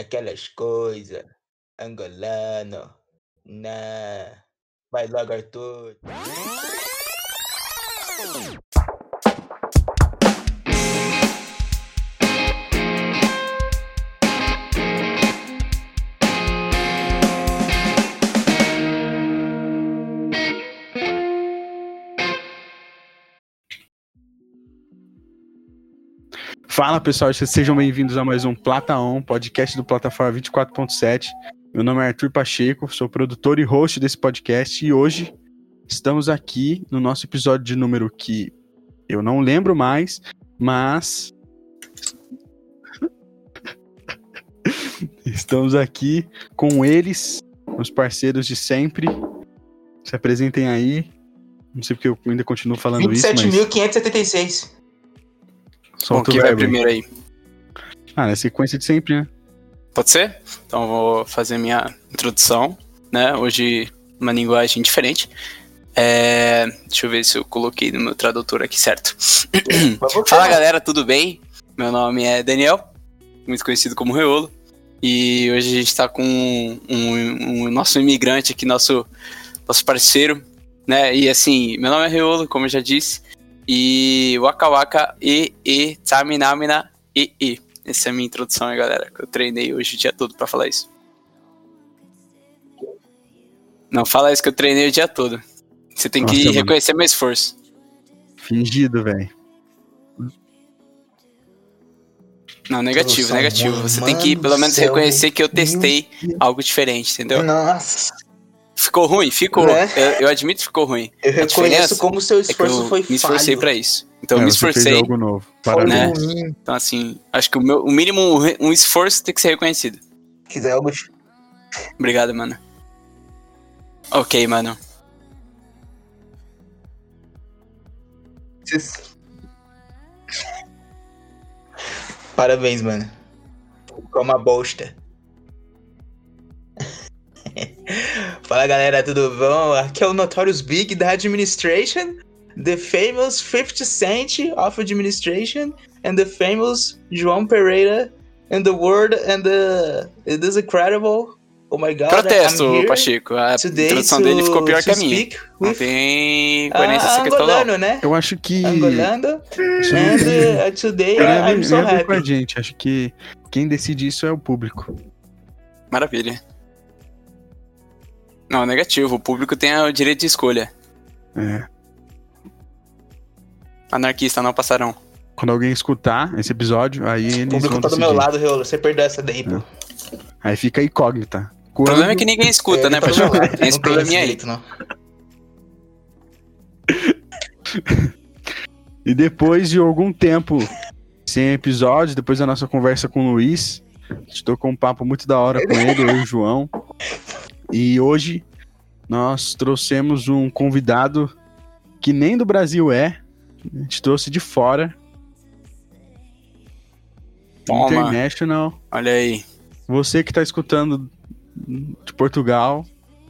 aquelas coisas. Angolano. Nah. Vai logo, Arthur. Fala pessoal, sejam bem-vindos a mais um Plata On, podcast do Plataforma 24.7. Meu nome é Arthur Pacheco, sou produtor e host desse podcast e hoje estamos aqui no nosso episódio de número que eu não lembro mais, mas estamos aqui com eles, os parceiros de sempre. Se apresentem aí. Não sei porque eu ainda continuo falando isso, mas 27.576. solta Bom, quem o vai primeiro aí? Ah, na sequência de sempre, né? Pode ser? Então eu vou fazer minha introdução, né? Hoje uma linguagem diferente. É, Deixa eu ver se eu coloquei no meu tradutor aqui certo. Fala galera, tudo bem? Meu nome é Daniel, muito conhecido como Reolo. E hoje a gente tá com um, um- um nosso imigrante aqui, nosso, nosso parceiro, né? E assim, meu nome é Reolo, como eu já disse. E Waka Waka E E Taminamina E E. Essa é a minha introdução aí, galera. Que eu treinei hoje o dia todo pra falar isso. Não fala isso que eu treinei o dia todo. Você tem que Nossa, mano. reconhecer meu esforço. Fingido, velho. Não, negativo, Produção, negativo. Você tem que pelo menos reconhecer que eu testei algo diferente, entendeu? Nossa. Ficou ruim? Ficou. Né? Eu, eu admito que ficou ruim. Eu A reconheço como seu É que esforço eu foi me esforcei falho. pra isso. Então eu É, me você fez esforcei. algo novo. Parabéns. né? Então, assim, acho que o, meu, o mínimo, um um esforço tem que ser reconhecido. Quiser algo... Obrigado, mano. Ok, mano. Parabéns, mano. Ficou uma bosta. Fala galera, tudo bom? Aqui é o Notorious Big da Administration, the famous 50 Cent of Administration, and the famous João Pereira, and the word, and the. It is incredible. Oh my god, Protesto, I'm here Pacheco. A introdução to- dele ficou pior que a minha. Não tem coerência essa ah, questão, não. né? Eu acho que. Angolano. Isso não And uh, today ver- I'm so com a happy. gente. Acho que quem decide isso é o público. Maravilha. Não, negativo. O público tem o direito de escolha. É. Anarquista não passarão. Quando alguém escutar esse episódio, aí eles O público vão tá do meu lado, Reolo. Você perdeu essa daí, pô. Aí fica incógnita. O problema é que ninguém escuta, É, né, tá Pacheco? lado. Tem esse probleminha aí. não. E depois de algum tempo sem episódio, depois da nossa conversa com o Luiz, a gente tocou um papo muito da hora com ele, eu e o João. E hoje nós trouxemos um convidado que nem do Brasil é, a gente trouxe de fora. Toma. International. Olha aí. Você que tá escutando de Portugal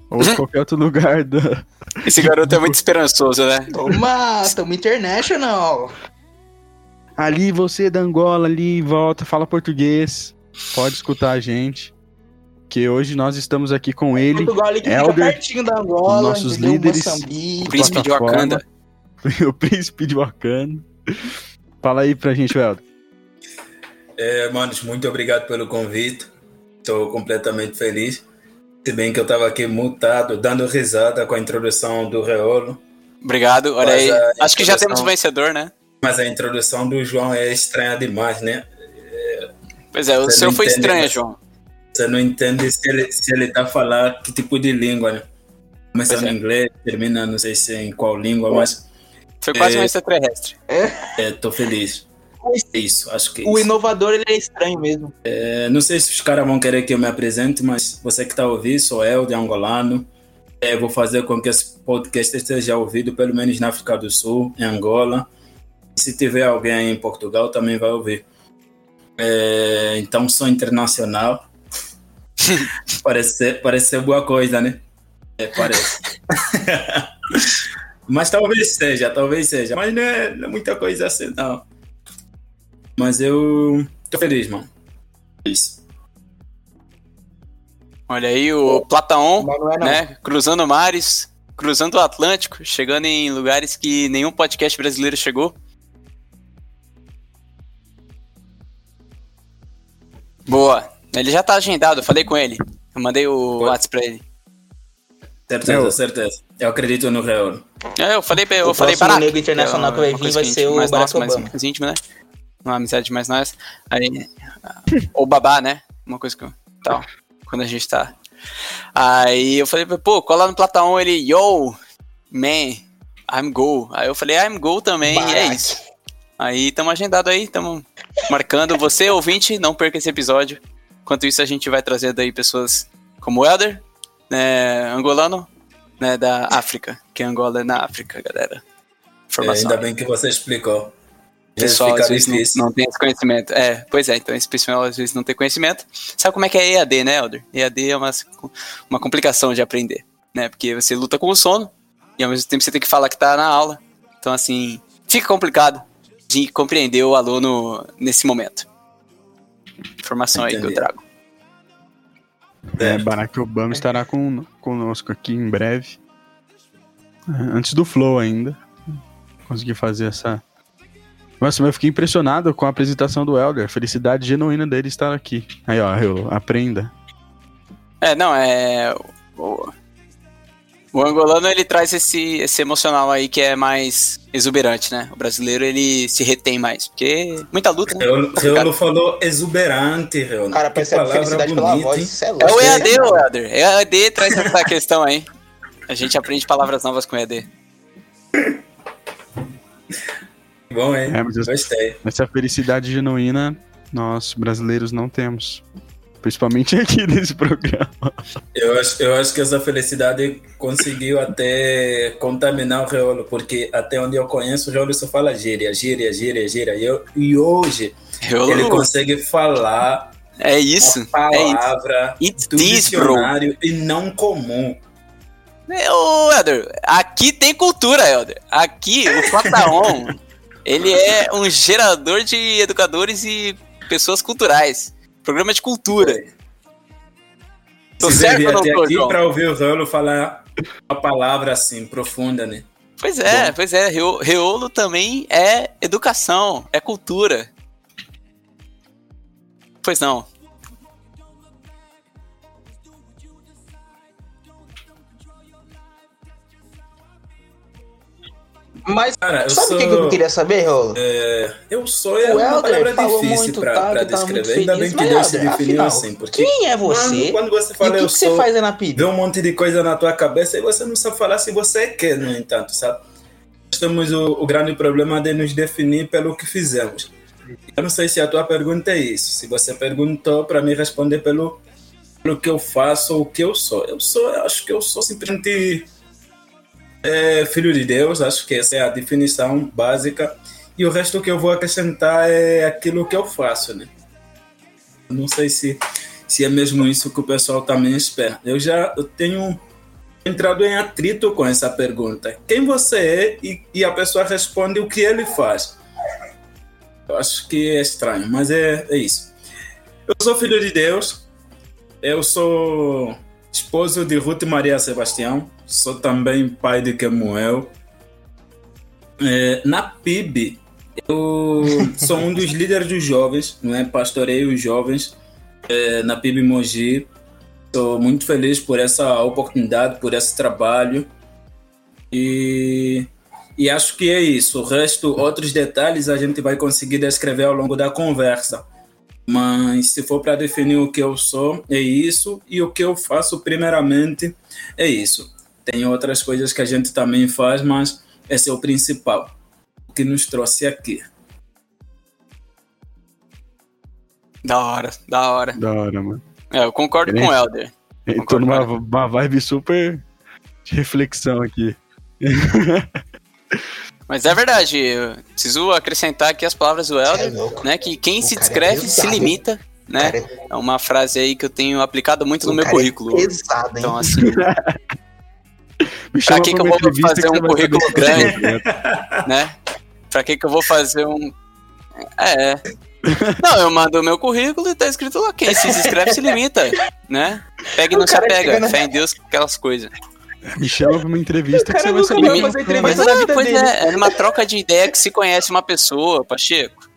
ou de qualquer outro lugar da, Esse garoto é muito esperançoso, né? Toma, tamo international. Ali você da Angola, ali volta, fala português, pode escutar a gente. Que hoje nós estamos aqui com ele, Elder, pertinho da Angola, nossos líderes. Moçambique. Príncipe de. Wakanda. o príncipe de Wakanda. Fala aí pra gente, Helder. É, manos, muito obrigado pelo convite. Estou completamente feliz. Se bem que eu estava aqui mutado, dando risada com a introdução do Reolo. Obrigado, olha aí. Acho que já temos um vencedor, né? Mas a introdução do João é estranha demais, né? Pois é, o Você senhor não foi estranho, mas- João. Você não entende se ele, se ele tá falando que tipo de língua, né? Começa Pois no é. inglês, termina não sei se em qual língua, mas Foi quase É. um extraterrestre. é, tô feliz. É isso, acho que é O isso. inovador, ele é estranho mesmo. É, não sei se os caras vão querer que eu me apresente, mas você que está ouvindo, sou eu, de angolano. É, vou fazer com que esse podcast esteja ouvido pelo menos na África do Sul, em Angola. E se tiver alguém em Portugal, também vai ouvir. É, então, sou internacional. parece, ser, parece ser boa coisa, né? É, parece. mas talvez seja, talvez seja. Mas não é, não é muita coisa assim, não. Mas eu tô feliz, mano. Isso. Olha aí o Plataon, não é não. né? Cruzando mares, cruzando o Atlântico, chegando em lugares que nenhum podcast brasileiro chegou. Boa. Ele já tá agendado, eu falei com ele. Eu mandei o. WhatsApp pra ele. Certeza, Eu- certeza. Eu acredito no Real. É, Eu falei, pra- eu O falei próximo barato. nego internacional que vai é vir vai ser o mais Barack nosso, mais, Obama. mais íntimo, né? Uma amizade mais nós. Aí, ou babá, né? Uma coisa que eu- tal, quando a gente tá. Aí eu falei, pô, cola no Platão, ele, yo, man, I'm go. Aí eu falei, I'm go também, e é Barack. isso. Aí tamo agendado aí, tamo marcando. Você, ouvinte, não perca esse episódio. Enquanto isso, a gente vai trazendo aí pessoas como o Elder, né, angolano, né, da África, que Angola é na África, galera. É, ainda bem que você explicou. O pessoal às vezes não, não tem esse conhecimento. É, pois é, então esse pessoal às vezes não tem conhecimento. Sabe como é que é EAD, né, Elder? EAD é uma, uma complicação de aprender, né? Porque você luta com o sono e ao mesmo tempo você tem que falar que tá na aula. Então, assim, fica complicado de compreender o aluno nesse momento. Informação aí que eu Entendi. trago. É, Barack Obama estará com, conosco aqui em breve. É, Antes do Flow ainda. Consegui fazer essa. Nossa, mas eu fiquei impressionado com a apresentação do Elder. Felicidade genuína dele estar aqui. Aí, ó, eu aprenda. É, não, é. O, o angolano ele traz esse, esse emocional aí que é mais exuberante, né? O brasileiro ele se retém mais, porque muita luta, né? Reolo, Reolo falou exuberante, Reolo. O cara Que percebe palavra felicidade pela bonita, voz. hein? Isso é É louco. o EAD, o Elder. EAD traz essa questão aí. A gente aprende palavras novas com EAD. Bom, hein? É, mas eu- Gostei. Essa felicidade genuína nós brasileiros não temos. Principalmente aqui nesse programa. Eu acho, eu acho que essa felicidade conseguiu até contaminar o Reolo, porque até onde eu conheço, o Reolo só fala gíria, gíria, gíria, gíria. E, eu, e hoje Eu, ele consegue falar é isso. uma É isso. palavra do this, bro. dicionário e não comum. É, Ô, Elder, aqui tem cultura, Elder. Aqui, o Plataon, ele é um gerador de educadores e pessoas culturais. Programa de cultura. Tô Precisei certo vir ou não até tô, aqui João? para ouvir o Reolo falar uma palavra assim, profunda, né? Pois é, pois é. Reo- Reolo também é educação, é cultura. Pois não. Mas Cara, sabe o que que eu queria saber, Rolo? É, eu sou é O uma Helder palavra difícil para tá, muito descrever. Ainda bem que Deus se definiu afinal, assim, porque Quem é quando, você? quando você E fala o que, eu que você sou, faz aí na PIB? vê um monte de coisa na tua cabeça e você não sabe falar se você quer, no entanto, sabe? Nós temos o, o grande problema de nos definir pelo que fizemos. Eu não sei se a tua pergunta é isso. Se você perguntou para me responder pelo, pelo que eu faço ou o que eu sou. Eu sou, eu acho que eu sou simplesmente é, filho de Deus, acho que essa é a definição básica. E o resto que eu vou acrescentar é aquilo que eu faço, né? Não sei se, se é mesmo isso que o pessoal também espera. Eu já eu tenho entrado em atrito com essa pergunta. Quem você é? E, e a pessoa responde o que ele faz. Eu acho que é estranho, mas é, é isso. Eu sou filho de Deus. Eu sou esposo de Ruth Maria Sebastião. Sou também pai de Kemuel. É, na PIB, eu sou um dos líderes dos jovens, não é? Pastoreio os jovens é, na PIB Mogi. Estou muito feliz por essa oportunidade, por esse trabalho. E, e acho que é isso. O resto, outros detalhes, a gente vai conseguir descrever ao longo da conversa. Mas se for para definir o que eu sou, é isso. E o que eu faço, primeiramente, é isso. Tem outras coisas que a gente também faz, mas esse é o principal. O que nos trouxe aqui. Da hora, da hora. Da hora, mano. É, eu concordo com o Elder. Eu tô numa uma vibe super de reflexão aqui. Mas é verdade, eu preciso acrescentar aqui as palavras do Cê é né? Que quem O se é descreve se pesado. limita, né? É uma frase aí que eu tenho aplicado muito no o meu cara é currículo. pesado, hein? Então, assim, Me Pra que pra que eu vou fazer que um currículo grande? né? né? Pra que que eu vou fazer um... É... Não, eu mando o meu currículo e tá escrito lá, quem se inscreve se limita, né? apega e não se apega. Fé em Deus, aquelas coisas. Me chama pra uma entrevista que você vai saber. vai como fazer é que é, né? pois dele. é, é numa troca de ideia que se conhece uma pessoa, Pacheco.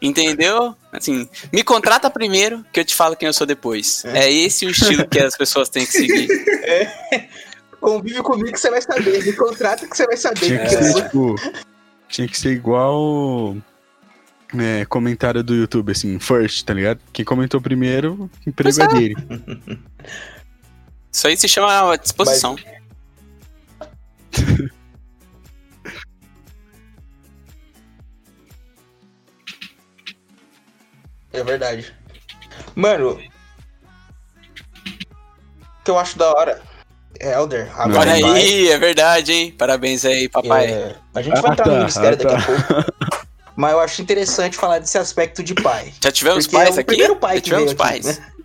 Entendeu? Assim, me contrata primeiro que eu te falo quem eu sou depois. É, esse o estilo que as pessoas têm que seguir. Convive comigo que você vai saber. Me contrata que você vai saber. Tinha que quem eu ser, sou. tipo. Tinha que ser igual. É, comentário do YouTube, assim, first, tá ligado? Quem comentou primeiro, emprego é dele. Isso aí se chama disposição. É verdade. Mano, o que eu acho da hora é Elder. Olha vai. aí, é verdade, hein? Parabéns aí, papai. É, a gente vai Ah, entrar tá, no ministério ah, daqui a pouco. Mas eu acho interessante falar desse aspecto de pai. Já tivemos Porque pais é o aqui? primeiro pai Já que tivemos veio aqui, pais. né?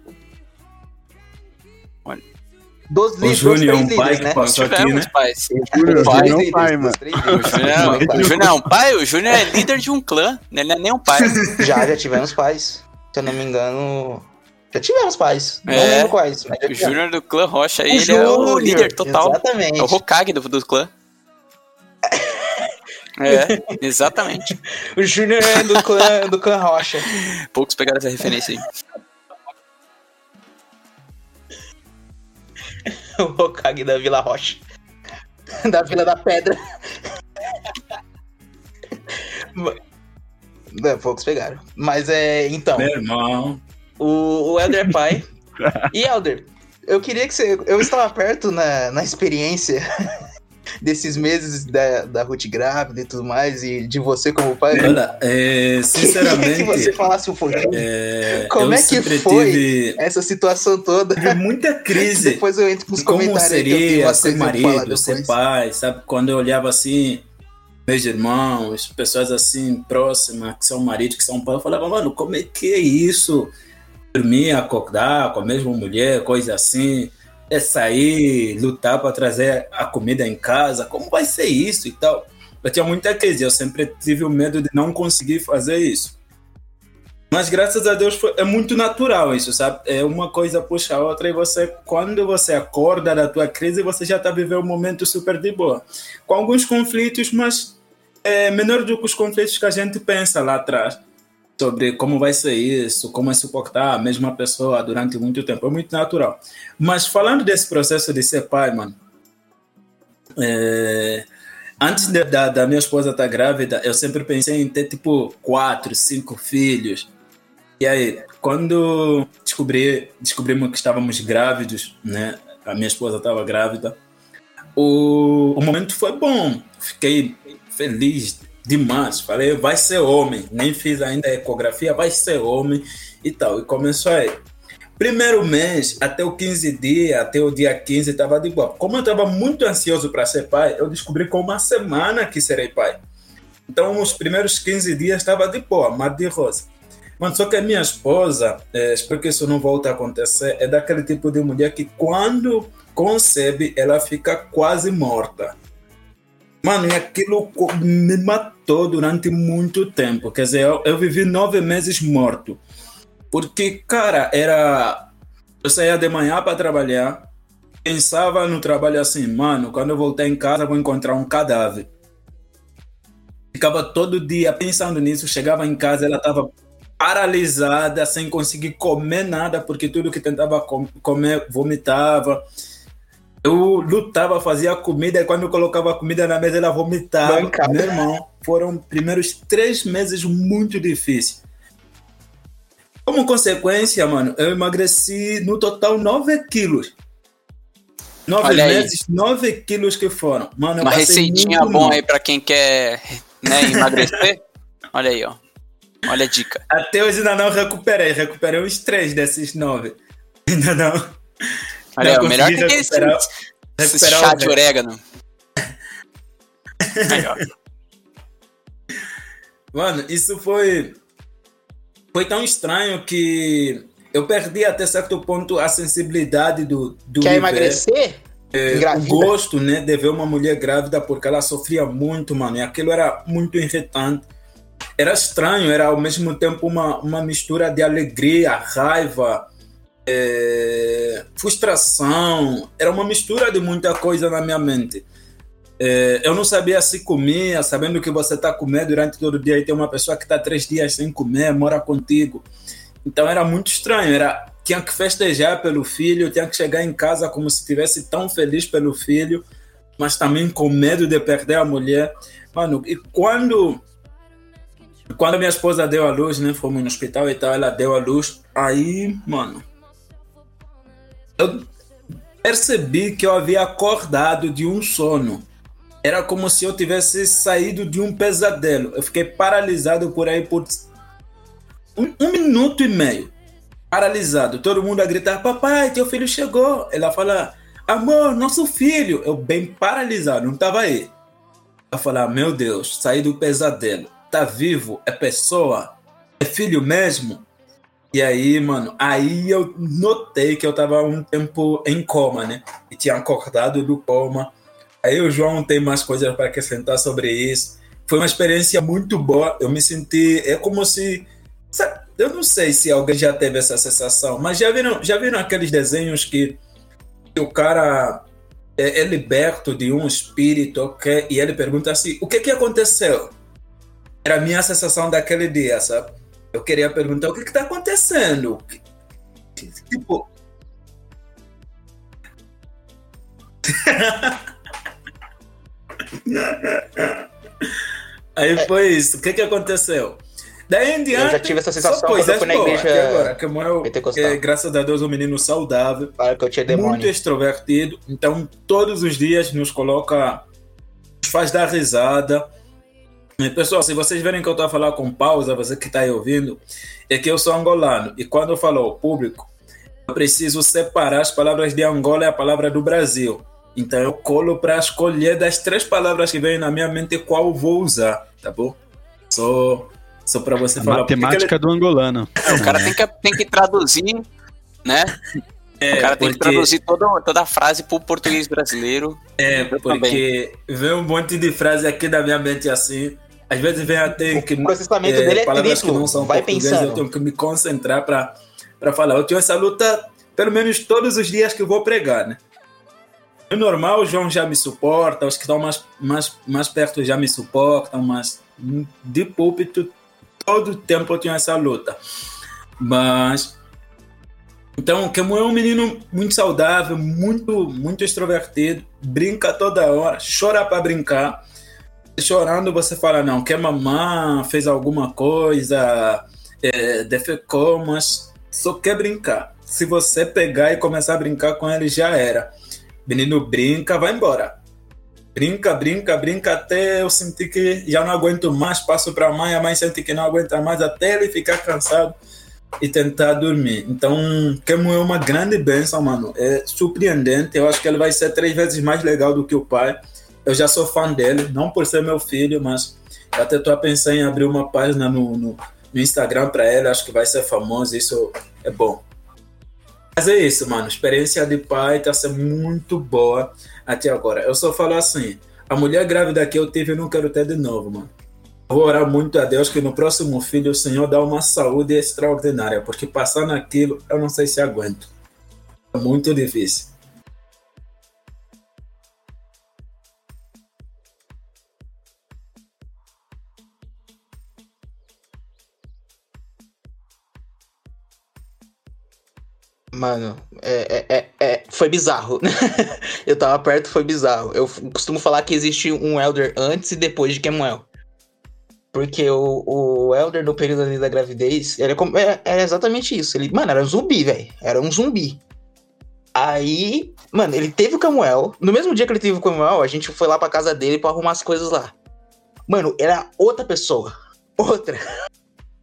Dos O líderes, dos Júnior é um três pai líderes, que né? passou aqui, Tivemos né? pais. Júnior, pai, não líderes, pai, mano. O. Júnior, é- o Júnior é um pai, o Júnior é líder de um clã, né? ele não é nem um pai. Já, já tivemos pais. Se eu não me engano. Já tivemos pais. Não É. lembro quais. O. Júnior do clã Rocha, O ele é o Júnior, líder total. Exatamente. É o Hokage do, do clã. É, exatamente. O Júnior é do clã, do clã Rocha. Poucos pegaram essa referência aí. O Hokage da Vila Rocha. Da Vila da Pedra. Não, poucos pegaram. Mas é. Então, Meu irmão. o, o Elder é pai. E Elder, eu queria que você. Eu estava perto na, na experiência desses meses da, da Ruth grávida e tudo mais, e de você como pai. Olha, é, sinceramente, você falasse um pouquinho é, Como é que foi? tive, essa situação toda. tive muita crise. Depois eu entro com os de como comentários seria ser marido, ser pai, sabe? Quando eu olhava assim, meus irmãos, pessoas assim próximas, que são marido, que são pai, eu falava, mano, como é que é isso? Dormir, acordar com a mesma mulher, coisa assim, é sair, lutar para trazer a comida em casa, como vai ser isso e tal? Eu tinha muita crise, eu sempre tive o medo de não conseguir fazer isso. Mas graças a Deus foi, é muito natural isso, sabe? É uma coisa puxa a outra e você, quando você acorda da tua crise, você já está vivendo um momento super de boa. Com alguns conflitos, mas é menor do que os conflitos que a gente pensa lá atrás. Sobre como vai ser isso, como é suportar a mesma pessoa durante muito tempo. É muito natural. Mas falando desse processo de ser pai, mano, é, antes de- da, da minha esposa estar grávida, eu sempre pensei em ter tipo quatro, cinco filhos. E aí, quando descobri, descobrimos que estávamos grávidos, né? A minha esposa estava grávida. O, o momento foi bom. Fiquei feliz demais. Falei, vai ser homem. Nem fiz ainda a ecografia, vai ser homem e tal. E começou aí. Primeiro mês, até o 15 dias, até o dia 15, estava de boa. Como eu estava muito ansioso para ser pai, eu descobri com uma semana que serei pai. Então, os primeiros 15 dias estava de boa, mar de rosa. Mano, só que a minha esposa, é, espero que isso não volte a acontecer, é daquele tipo de mulher que quando concebe, ela fica quase morta. Mano, e aquilo me matou durante muito tempo. Quer dizer, eu, eu vivi nove meses morto. Porque, cara, era. Eu saía de manhã para trabalhar, pensava no trabalho assim, mano, quando eu voltar em casa vou encontrar um cadáver. Ficava todo dia pensando nisso, chegava em casa, ela estava paralisada, sem conseguir comer nada, porque tudo que tentava com- comer vomitava. Eu lutava, fazia comida, e quando eu colocava a comida na mesa, ela vomitava. Bancada. Meu irmão, foram primeiros três meses muito difíceis. Como consequência, mano, eu emagreci no total 9 quilos. Nove Olha aí. meses, 9 quilos que foram. Mano, Uma receitinha bom mal. aí pra quem quer né, emagrecer. Olha aí, ó. Olha a dica. Até hoje ainda não recuperei. Recuperei uns três desses nove. Ainda não. Olha Não. Melhor que aquele esse, recuperar- esse recuperar chá o de orégano. Mano, isso foi. Foi tão estranho que eu perdi até certo ponto a sensibilidade do, do Quer viver. emagrecer? o Engravida. gosto, né, de ver uma mulher grávida porque ela sofria muito, mano, e aquilo era muito irritante. Era estranho, era ao mesmo tempo uma, uma mistura de alegria, raiva, é, frustração, era uma mistura de muita coisa na minha mente. É, eu não sabia se comia, sabendo que você está comendo durante todo o dia e tem uma pessoa que está três dias sem comer, mora contigo. Então era muito estranho, era tinha que festejar pelo filho, tinha que chegar em casa como se estivesse tão feliz pelo filho, mas também com medo de perder a mulher. Mano, e quando quando minha esposa deu a luz, né, fomos no hospital e tal, ela deu a luz, aí, mano, eu percebi que eu havia acordado de um sono. Era como se eu tivesse saído de um pesadelo. Eu fiquei paralisado por aí por um, um minuto e meio. Paralisado. Todo mundo a gritar: Papai, teu filho chegou. Ela fala: Amor, nosso filho. Eu bem paralisado, não estava aí. Eu falar: Meu Deus, saí do pesadelo. Tá vivo? É pessoa? É filho mesmo? E aí, mano, aí eu notei que eu tava um tempo em coma, né? E tinha acordado do coma. Aí o João tem mais coisas para acrescentar sobre isso. Foi uma experiência muito boa. Eu me senti. É como se. Sabe, eu não sei se alguém já teve essa sensação, mas já viram, já viram aqueles desenhos que, que o cara é, é, liberto de um espírito e ele pergunta assim: o que, que aconteceu? Era a minha sensação daquele dia, sabe? Eu queria perguntar o que está acontecendo. Tipo. Aí foi isso. O que, que aconteceu? Daí em diante. Eu já tive essa sensação quando eu fui na igreja. Agora, que eu, é, graças a Deus, um menino saudável. Para que eu tinha demônio. Muito extrovertido. Então, todos os dias nos coloca. Nos faz dar risada Pessoal, se vocês verem que eu estou a falar com pausa, você que está aí ouvindo, é que eu sou angolano. E quando eu falo ao público, eu preciso separar as palavras de Angola e a palavra do Brasil. Então eu colo para escolher das três palavras que vêm na minha mente qual vou usar, tá bom? Só, só para você a falar. Matemática ele... do angolano. É, o cara tem que, tem que traduzir, né? É, o cara tem porque... que traduzir toda, toda a frase para o português brasileiro. É, porque vem um monte de frase aqui da minha mente assim. Às vezes vem até que. O processamento é, dele é palavras triplo. que não são Vai pensando. Eu tenho que me concentrar para falar. Eu tenho essa luta pelo menos todos os dias que eu vou pregar, né? No normal, o João já me suporta, os que estão mais, mais, mais perto já me suportam, mas de púlpito, todo tempo eu tenho essa luta. Mas. Então, Kemu é um menino muito saudável, muito, muito extrovertido, brinca toda hora, chora para brincar chorando, você fala, não, que a mamãe fez alguma coisa, é, defecou, mas só quer brincar. Se você pegar e começar a brincar com ele, já era. Menino brinca, vai embora. Brinca, brinca, brinca até eu sentir que já não aguento mais, passo para a mãe, a mãe sente que não aguenta mais, até ele ficar cansado e tentar dormir. Então, Kemo é uma grande benção, mano. É surpreendente. Eu acho que ele vai ser três vezes mais legal do que o pai eu já sou fã dele, não por ser meu filho, mas até estou a pensar em abrir uma página no, no, no Instagram para ele, acho que vai ser famoso, isso é bom. Mas é isso, mano, experiência de pai está sendo muito boa até agora. Eu só falo assim, a mulher grávida que eu tive eu não quero ter de novo, mano. Vou orar muito a Deus que no próximo filho o Senhor dá uma saúde extraordinária, porque passar naquilo eu não sei se aguento. É muito difícil. Mano, é, é, é, é foi bizarro. eu tava perto, foi bizarro. Eu costumo falar que existe um Elder antes e depois de Kemuel. Porque o, o Elder, no período ali da gravidez, era, era, era exatamente isso. Ele, mano, era um zumbi, velho. Era um zumbi. Aí, mano, ele teve o Camuel. No mesmo dia que ele teve o Camuel, a gente foi lá pra casa dele pra arrumar as coisas lá. Mano, era outra pessoa. Outra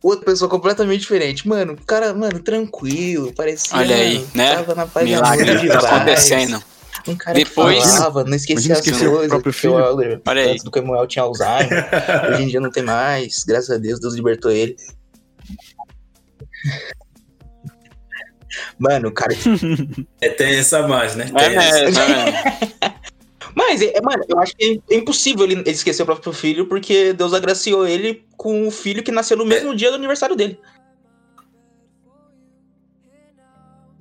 outra pessoa completamente diferente. Mano, o cara, mano, tranquilo, parecia. Olha aí, né? Tava na paz Milagre tá acontecendo. Um cara Depois, que falava, não esquecia as coisas. próprio filho. Olha aí. Antes do Camuel tinha Alzheimer. Hoje em dia não tem mais. Graças a Deus, Deus libertou ele. Mano, o cara. É, tem essa mais, né? É, é, é, Mas, é, mano, eu acho que é impossível ele, ele esquecer o próprio filho, porque Deus agraciou ele com o filho que nasceu no mesmo dia do aniversário dele.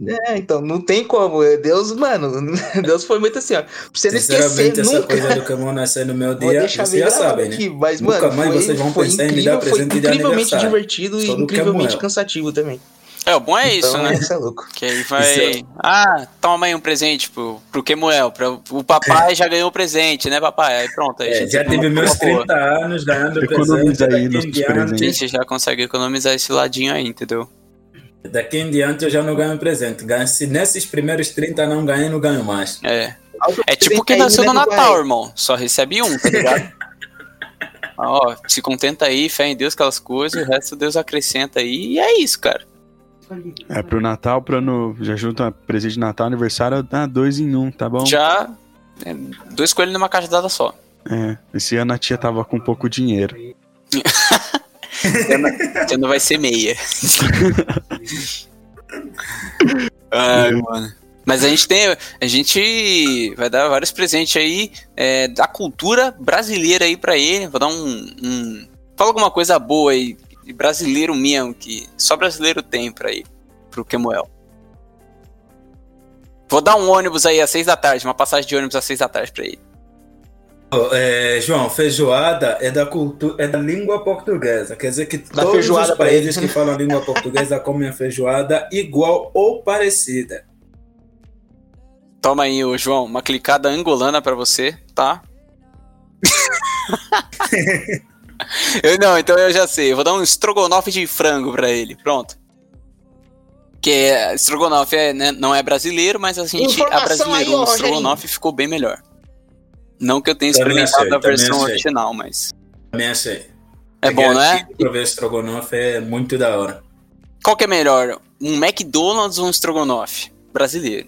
É, então, não tem como. Deus, mano, Deus foi muito assim, ó. Pra você não esquecer essa nunca. coisa do Camon nascer no meu dia, vocês já sabem, né? Mas, Nunca mano, mais foi, vocês vão foi pensar em me incrível, dar presente de incrivelmente divertido Só e incrivelmente Camuel. cansativo também. É, o bom é isso, então, né? Isso é louco. Que aí vai. Isso Ah, toma aí um presente pro, pro Kemuel. Pra, o papai já ganhou o presente, né, papai? Aí pronto. Aí É, já tive meus Pô, 30 anos ganhando Economiza presente. aí Daqui nos diante, A presentes. gente já consegue economizar esse ladinho aí, entendeu? Daqui em diante eu já não ganho presente. Ganho, se nesses primeiros 30 não ganhei, não ganho mais. É. É tipo que Aí, nasceu no né, Natal, pai? irmão. Só recebe um, tá ligado? Ó, se contenta aí, fé em Deus, aquelas coisas, o resto Deus acrescenta aí, e é isso, cara. É pro Natal, pro ano. Já junta presente de Natal, aniversário, dá dois em um, tá bom? Já. é, dois coelhos numa caixa dada só. É. Esse ano a tia tava com pouco dinheiro. Você não vai ser meia. Ai, mano. Mas a gente tem. A gente vai dar vários presentes aí é, da cultura brasileira aí pra ele. Vou dar um. um fala alguma coisa boa aí, brasileiro mesmo, que só brasileiro tem pra ir, pro Kemuel. Vou dar um ônibus aí às seis da tarde, uma passagem de ônibus às seis da tarde pra ele. É, João, feijoada é da cultura, é da língua portuguesa. Quer dizer que Dá todos feijoada os pra países que falam a língua portuguesa comem a feijoada igual ou parecida. Toma aí, ô João, uma clicada angolana pra você, tá? eu não, então eu já sei. Eu vou dar um estrogonofe de frango pra ele. Pronto. Que é, estrogonofe é, né, não é brasileiro, mas a gente Informação abrasileirou aí, o estrogonofe ficou bem melhor. Não que eu tenha experimentado a versão original, mas. Também achei. É bom, né? Prover estrogonofe é muito da hora. Qual que é melhor? Um McDonald's ou um estrogonofe? Brasileiro.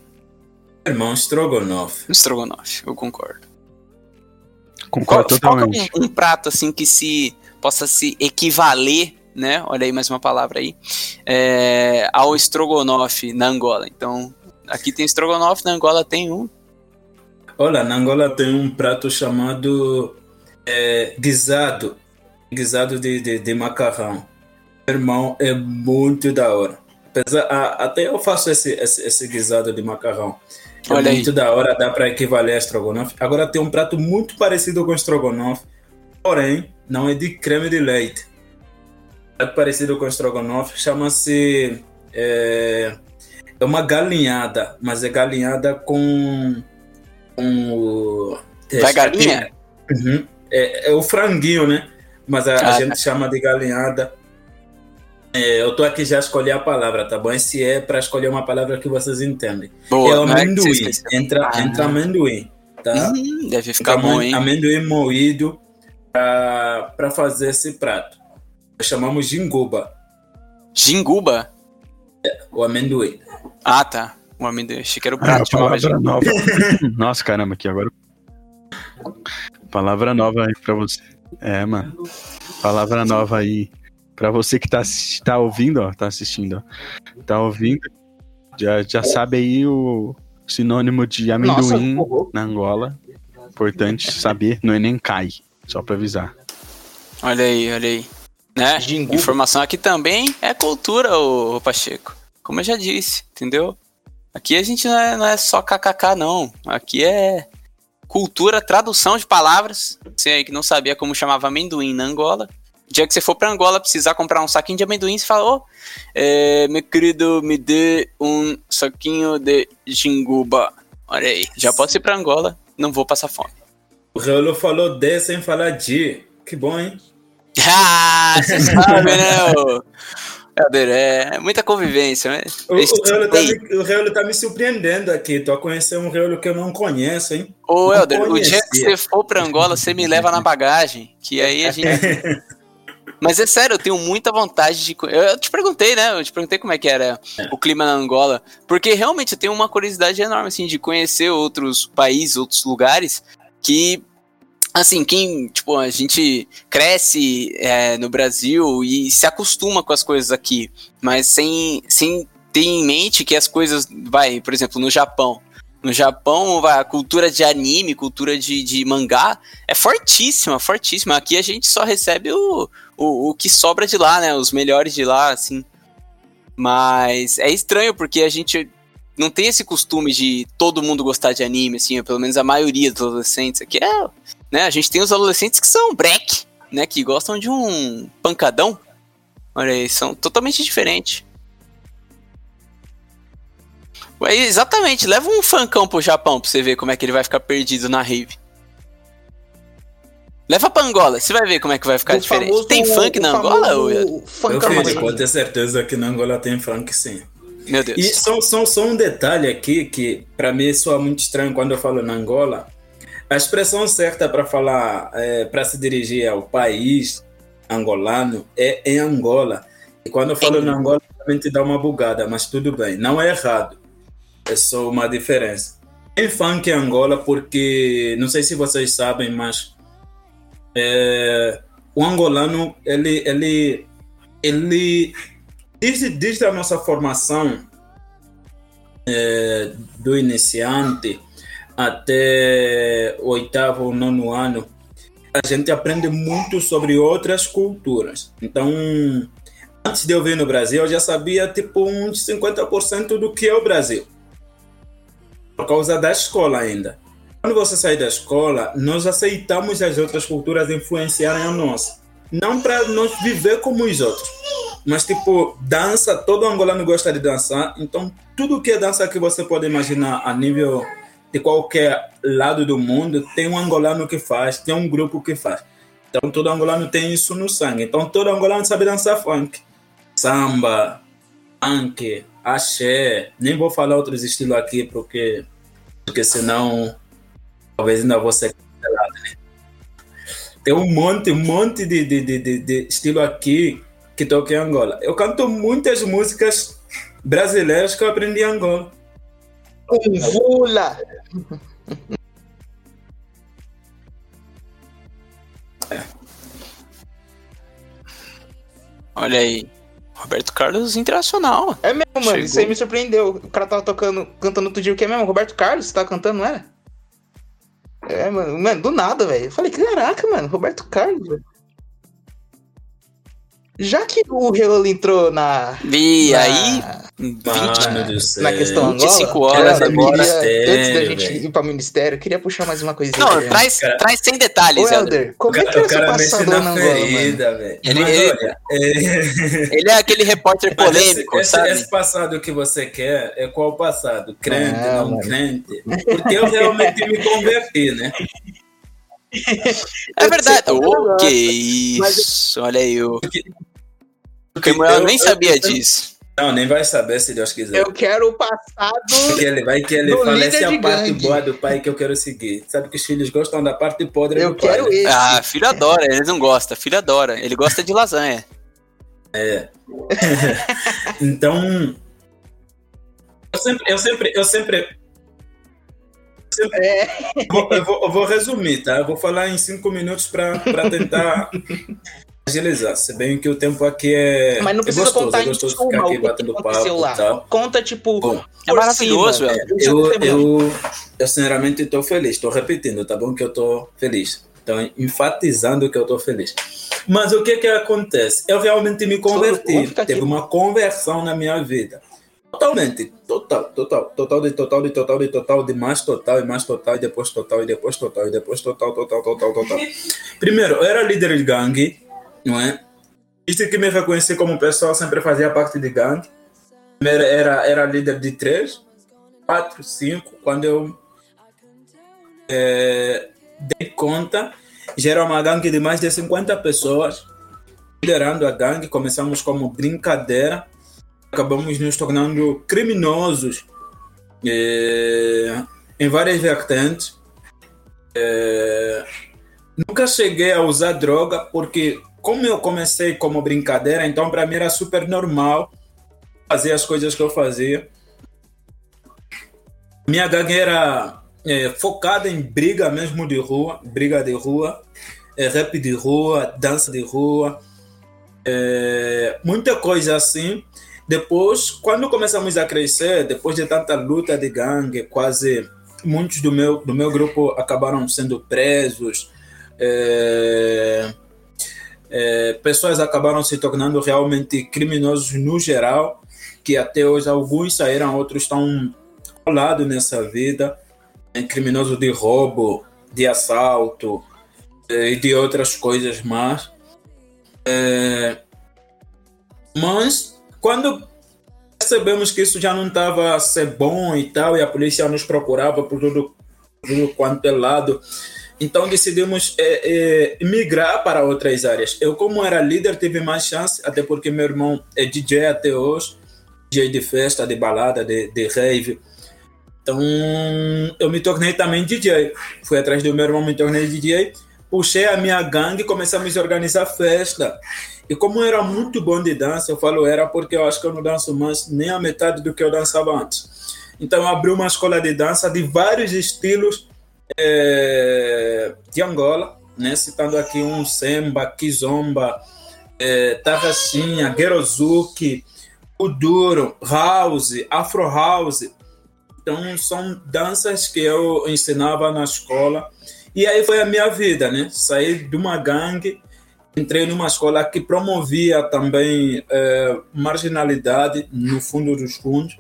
Irmão, estrogonofe. Estrogonofe, eu concordo. Qual, Concordo qual totalmente. é um, um prato assim que se possa se equivaler, né? Olha aí mais uma palavra aí, é, ao estrogonofe na Angola. Então, aqui tem estrogonofe, na Angola tem um. Olha, na Angola tem um prato chamado é, guisado. Guisado de, de, de macarrão. Irmão, é muito da hora. Apesar, a- até eu faço esse, esse, esse guisado de macarrão. É Olha aí. muito da hora, dá para equivaler a estrogonofe. Agora tem um prato muito parecido com estrogonofe, porém não é de creme de leite. É parecido com estrogonofe, chama-se é, é uma galinhada, mas é galinhada com com o Vai galinha? Uhum. É, é o franguinho, né? Mas a, a Ah, gente chama de galinhada. É, eu tô aqui já a escolher a palavra, tá bom? Esse é para escolher uma palavra que vocês entendem. Boa, é o é você amendoim. entra, Ah. entra amendoim, tá? Hum, deve ficar Entra bom, hein? Amendoim moído para fazer esse prato. Nós chamamos jinguba, Jinguba? o amendoim. Ah, tá. O amendoim. Achei que era o Ah, prato, chamava palavra jinguba. nova. Nossa, caramba, aqui agora. Palavra nova aí pra você. É, mano. Palavra nova aí. Pra você que tá, tá ouvindo, ó. Tá assistindo, ó. Tá ouvindo. Já, já sabe aí o sinônimo de Nossa, amendoim horror. na Angola. Importante saber, não é nem cai. Só pra avisar. Olha aí, olha aí. Né? Informação aqui também é cultura, ô Pacheco. Como eu já disse, entendeu? Aqui a gente não é, não é só kkk, não. Aqui é cultura, tradução de palavras. Você aí que não sabia como chamava amendoim na Angola. O dia que você for pra Angola precisar comprar um saquinho de amendoim, você fala, ô, é, meu querido, me dê um saquinho de jinguba. Olha aí, já posso ir pra Angola, não vou passar fome. O Reolo falou D sem falar de. Que bom, hein? Ah, você sabe, né, Helder, é muita convivência, né? O, o, Reolo tá me, o tá me surpreendendo aqui. Tô a conhecer um Reolo que eu não conheço, hein? Ô, Helder, o dia que você for pra Angola, você me leva na bagagem, que aí a gente... Mas é sério, eu tenho muita vontade de... Eu te perguntei, né? Eu te perguntei como é que era o clima na Angola, porque realmente eu tenho uma curiosidade enorme, assim, de conhecer outros países, outros lugares, que... Assim, quem, tipo, a gente cresce é, no Brasil e se acostuma com as coisas aqui, mas sem, sem ter em mente que as coisas, vai, por exemplo, no Japão, no Japão, vai, a cultura de anime, cultura de, de mangá é fortíssima, fortíssima. Aqui a gente só recebe o, o, o que sobra de lá, né? Os melhores de lá, assim. Mas é estranho porque a gente não tem esse costume de todo mundo gostar de anime, assim, pelo menos a maioria dos adolescentes aqui é, né? A gente tem os adolescentes que são break, né? Que gostam de um pancadão. Olha aí, são totalmente diferentes. Ué, exatamente, leva um funkão pro Japão pra você ver como é que ele vai ficar perdido na rave. Leva pra Angola, você vai ver como é que vai ficar O diferente. famoso- Tem funk na Angola? Ou... Meu funkão filho, aí. pode ter certeza que na Angola tem funk sim. Meu Deus. E só, só, só um detalhe aqui que para mim soa muito estranho quando eu falo na Angola. A expressão certa para falar, para se dirigir ao país angolano é em Angola. E quando eu falo Em- Angola, realmente dá uma bugada, mas tudo bem. Não é errado. É só uma diferença. Tem funk em Angola porque, não sei se vocês sabem, mas é, o angolano, ele, ele, ele desde, desde a nossa formação é, do iniciante até o oitavo ou nono ano, a gente aprende muito sobre outras culturas. Então, antes de eu vir no Brasil, eu já sabia tipo uns 50% do que é o Brasil. Por causa da escola ainda. Quando você sai da escola, nós aceitamos as outras culturas influenciarem a nossa. Não para nós viver como os outros. Mas, tipo, dança, todo angolano gosta de dançar. Então, tudo que é dança que você pode imaginar a nível de qualquer lado do mundo, tem um angolano que faz, tem um grupo que faz. Então, todo angolano tem isso no sangue. Então, todo angolano sabe dançar funk. Samba, funk, axé. Nem vou falar outros estilos aqui, porque, porque senão talvez ainda vou ser cancelado, né? Tem um monte, um monte de, de, de, de, estilo aqui que toca em Angola. Eu canto muitas músicas brasileiras que eu aprendi em Angola. Convula! Olha aí. Roberto Carlos Internacional. É mesmo, mano. Chegou. Isso aí me surpreendeu. O cara tava tocando, cantando outro dia o que é mesmo? Roberto Carlos, você tava cantando, não era? É, mano, mano do nada, velho. Eu falei, caraca, mano, Roberto Carlos, velho. Já que o Reolo entrou na. E na- aí, 20, Mano do céu. na questão 25 Angola, horas eu agora. queria, antes da gente velho. ir pra ministério, eu queria puxar mais uma coisinha. Não, tá traz, Cara. traz sem detalhes, Ô, Helder. Como O é cara, que é o cara mexe passador na na Angola, mano? ferida, velho. Ele- Mas ele- olha, é... Ele é aquele repórter polêmico, esse, sabe? esse, passado que você quer é qual passado? Crente, Ah, não mano. crente? Porque eu realmente me converti, né? É verdade. Eu sei que Mas- isso. Olha aí, o Porque Samuel eu- nem eu- sabia eu- disso. Não, nem vai saber se Deus quiser. Eu quero o passado. Porque ele vai que ele fala, essa é a parte gangue." boa do pai que eu quero seguir. Sabe que os filhos gostam da parte podre Eu do pai. quero né? esse. Ah, filho adora, eles não gostam. Filho adora. Ele gosta de lasanha. Então, eu sempre, eu sempre, eu sempre, É, eu vou, eu vou, eu vou resumir, tá? Eu vou falar em cinco minutos para tentar agilizar. Se bem que o tempo aqui é, mas não é precisa gostoso, contar é em gostoso suma ficar o aqui que batendo aconteceu papo lá. e tal. Conta, tipo, Bom, É maravilhoso, velho. Precisa Eu, eu, eu sinceramente estou feliz, estou repetindo, tá bom que eu estou feliz. Então, enfatizando que eu estou feliz. Mas o que que acontece? Eu realmente me converti. Teve uma conversão na minha vida. Totalmente, total, total, total de total de total de total de mais total e mais total e depois total e depois total e depois total, total, total, total. Primeiro, eu era líder de gangue, não é? Isso que me reconheci como pessoa, sempre fazia parte de gangue. Primeiro era, era líder de três, quatro, cinco, quando eu eh, dei conta, já era uma gangue de mais de 50 pessoas, liderando a gangue, começamos como brincadeira, acabamos nos tornando criminosos eh, em várias vertentes. Eh, nunca cheguei a usar droga, porque como eu comecei como brincadeira, então para mim era super normal fazer as coisas que eu fazia. Minha gangue era é, focada em briga mesmo de rua, briga de rua, é, rap de rua, dança de rua, é, muita coisa assim. Depois, quando começamos a crescer, depois de tanta luta de gangue, quase muitos do meu, do meu grupo acabaram sendo presos. é, é, pessoas acabaram se tornando realmente criminosos no geral, que até hoje alguns saíram, outros estão colado nessa vida, é criminoso de roubo, de assalto é, e de outras coisas mais. É, mas quando percebemos que isso já não estava a ser bom e tal, e a polícia nos procurava por tudo, tudo quanto é lado, então decidimos é, é, migrar para outras áreas. Eu, como era líder, tive mais chance, até porque meu irmão é DJ até hoje, DJ de festa, de balada, de, de rave. Então eu me tornei também DJ. Fui atrás do meu irmão, me tornei DJ. Puxei a minha gangue e começamos a organizar festa. E como era muito bom de dança, eu falo era porque eu acho que eu não danço mais nem a metade do que eu dançava antes. Então eu abri uma escola de dança de vários estilos é, de Angola, né? citando aqui um Semba, Kizomba, é, Tarraxinha, Gerozuki, Uduro, House, Afro House. Então são danças que eu ensinava na escola. E aí foi a minha vida, né? Saí de uma gangue, entrei numa escola que promovia também é, marginalidade no fundo dos fundos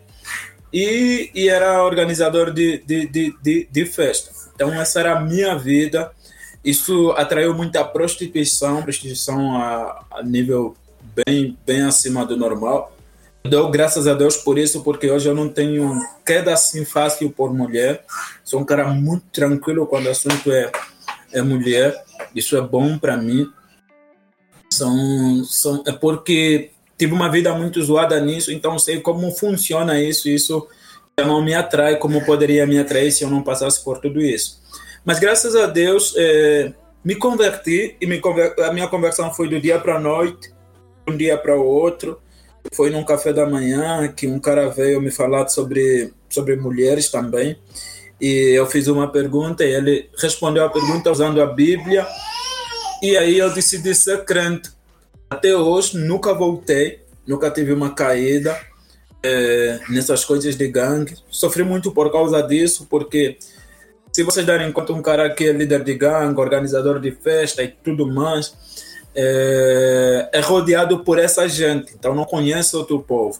e, e era organizador de, de, de, de, de festa. Então, essa era a minha vida. Isso atraiu muita prostituição, prostituição a, a nível bem, bem acima do normal. Dou graças a Deus por isso, porque hoje eu não tenho queda assim fácil por mulher. Sou um cara muito tranquilo quando o assunto é, é mulher. Isso é bom para mim. São, são, é porque tive uma vida muito zoada nisso, então sei como funciona isso. Isso não me atrai como poderia me atrair se eu não passasse por tudo isso. Mas graças a Deus é, me converti e me conver... a minha conversão foi do dia para a noite, um dia para o outro. Foi num café da manhã que um cara veio me falar sobre, sobre mulheres também. E eu fiz uma pergunta e ele respondeu a pergunta usando a Bíblia. E aí eu decidi ser crente. Até hoje nunca voltei, nunca tive uma caída é, nessas coisas de gangue. Sofri muito por causa disso, porque se vocês darem conta, um cara que é líder de gangue, organizador de festa e tudo mais, é, é rodeado por essa gente, então não conhece outro povo.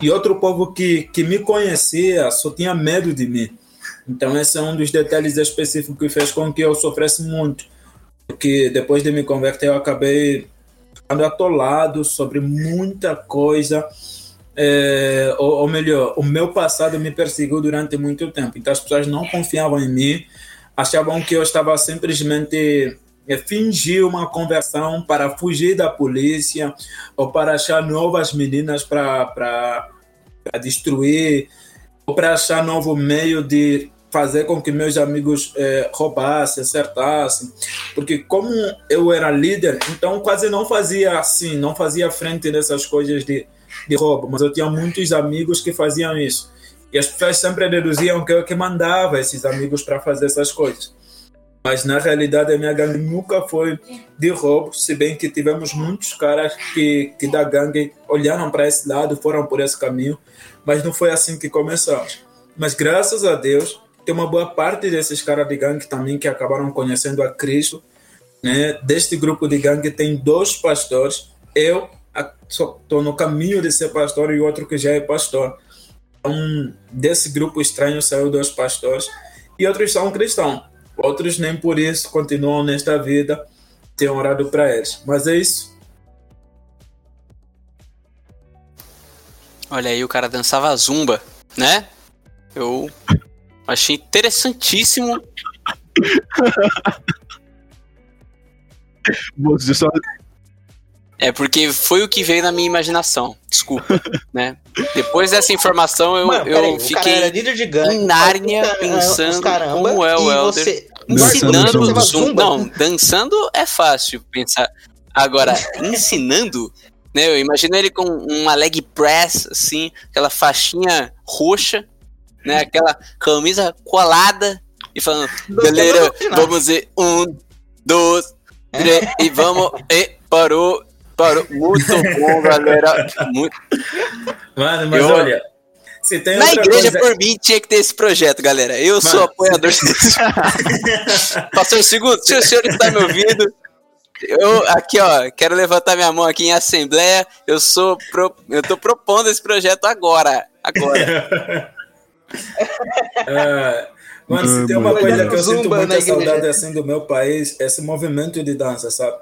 E outro povo que, que me conhecia só tinha medo de mim. Então, esse é um dos detalhes específicos que fez com que eu sofresse muito. Porque depois de me converter, eu acabei ficando atolado sobre muita coisa é, ou, ou, melhor, o meu passado me perseguiu durante muito tempo. Então as pessoas não confiavam em mim, achavam que eu estava simplesmente é, fingir uma conversão para fugir da polícia ou para achar novas meninas para destruir ou para achar novo meio de fazer com que meus amigos é, roubassem, acertassem, porque como eu era líder, então quase não fazia assim, não fazia frente dessas coisas de de roubo, mas eu tinha muitos amigos que faziam isso. E as pessoas sempre deduziam que eu que mandava esses amigos para fazer essas coisas. Mas na realidade a minha gangue nunca foi de roubo, se bem que tivemos muitos caras que, que da gangue olharam para esse lado, foram por esse caminho, mas não foi assim que começamos. Mas graças a Deus, tem uma boa parte desses caras de gangue também que acabaram conhecendo a Cristo. Né? Deste grupo de gangue tem dois pastores, eu estou no caminho de ser pastor e outro que já é pastor. Então, desse grupo estranho saiu dois pastores e outros são cristãos. Outros nem por isso continuam nesta vida. Tenho orado para eles. Mas é isso. Olha aí, o cara dançava zumba, né? Eu achei interessantíssimo. Você só, é porque foi o que veio na minha imaginação. Desculpa, né? Depois dessa informação eu, Mano, eu fiquei gangue, em Nárnia pensando caramba, como é o Elder você... ensinando zumba. Não, dançando é fácil pensar. Agora, ensinando, né? Eu imagino ele com uma leg press assim, aquela faixinha roxa, né? Aquela camisa colada e falando, galera, vamos ver um, dois, três e vamos e parou Parou. Muito bom, galera. Muito... Mano, mas eu... olha. Se tem Na igreja, coisa... por mim, tinha que ter esse projeto, galera. Eu Mano, sou apoiador. Pastor Segundo, se o senhor está me ouvindo, eu aqui, ó, quero levantar minha mão aqui em assembleia. Eu sou pro, eu tô propondo esse projeto agora, agora. É, mano, se tem uma coisa que eu sinto muita saudade assim do meu país, esse movimento de dança, sabe?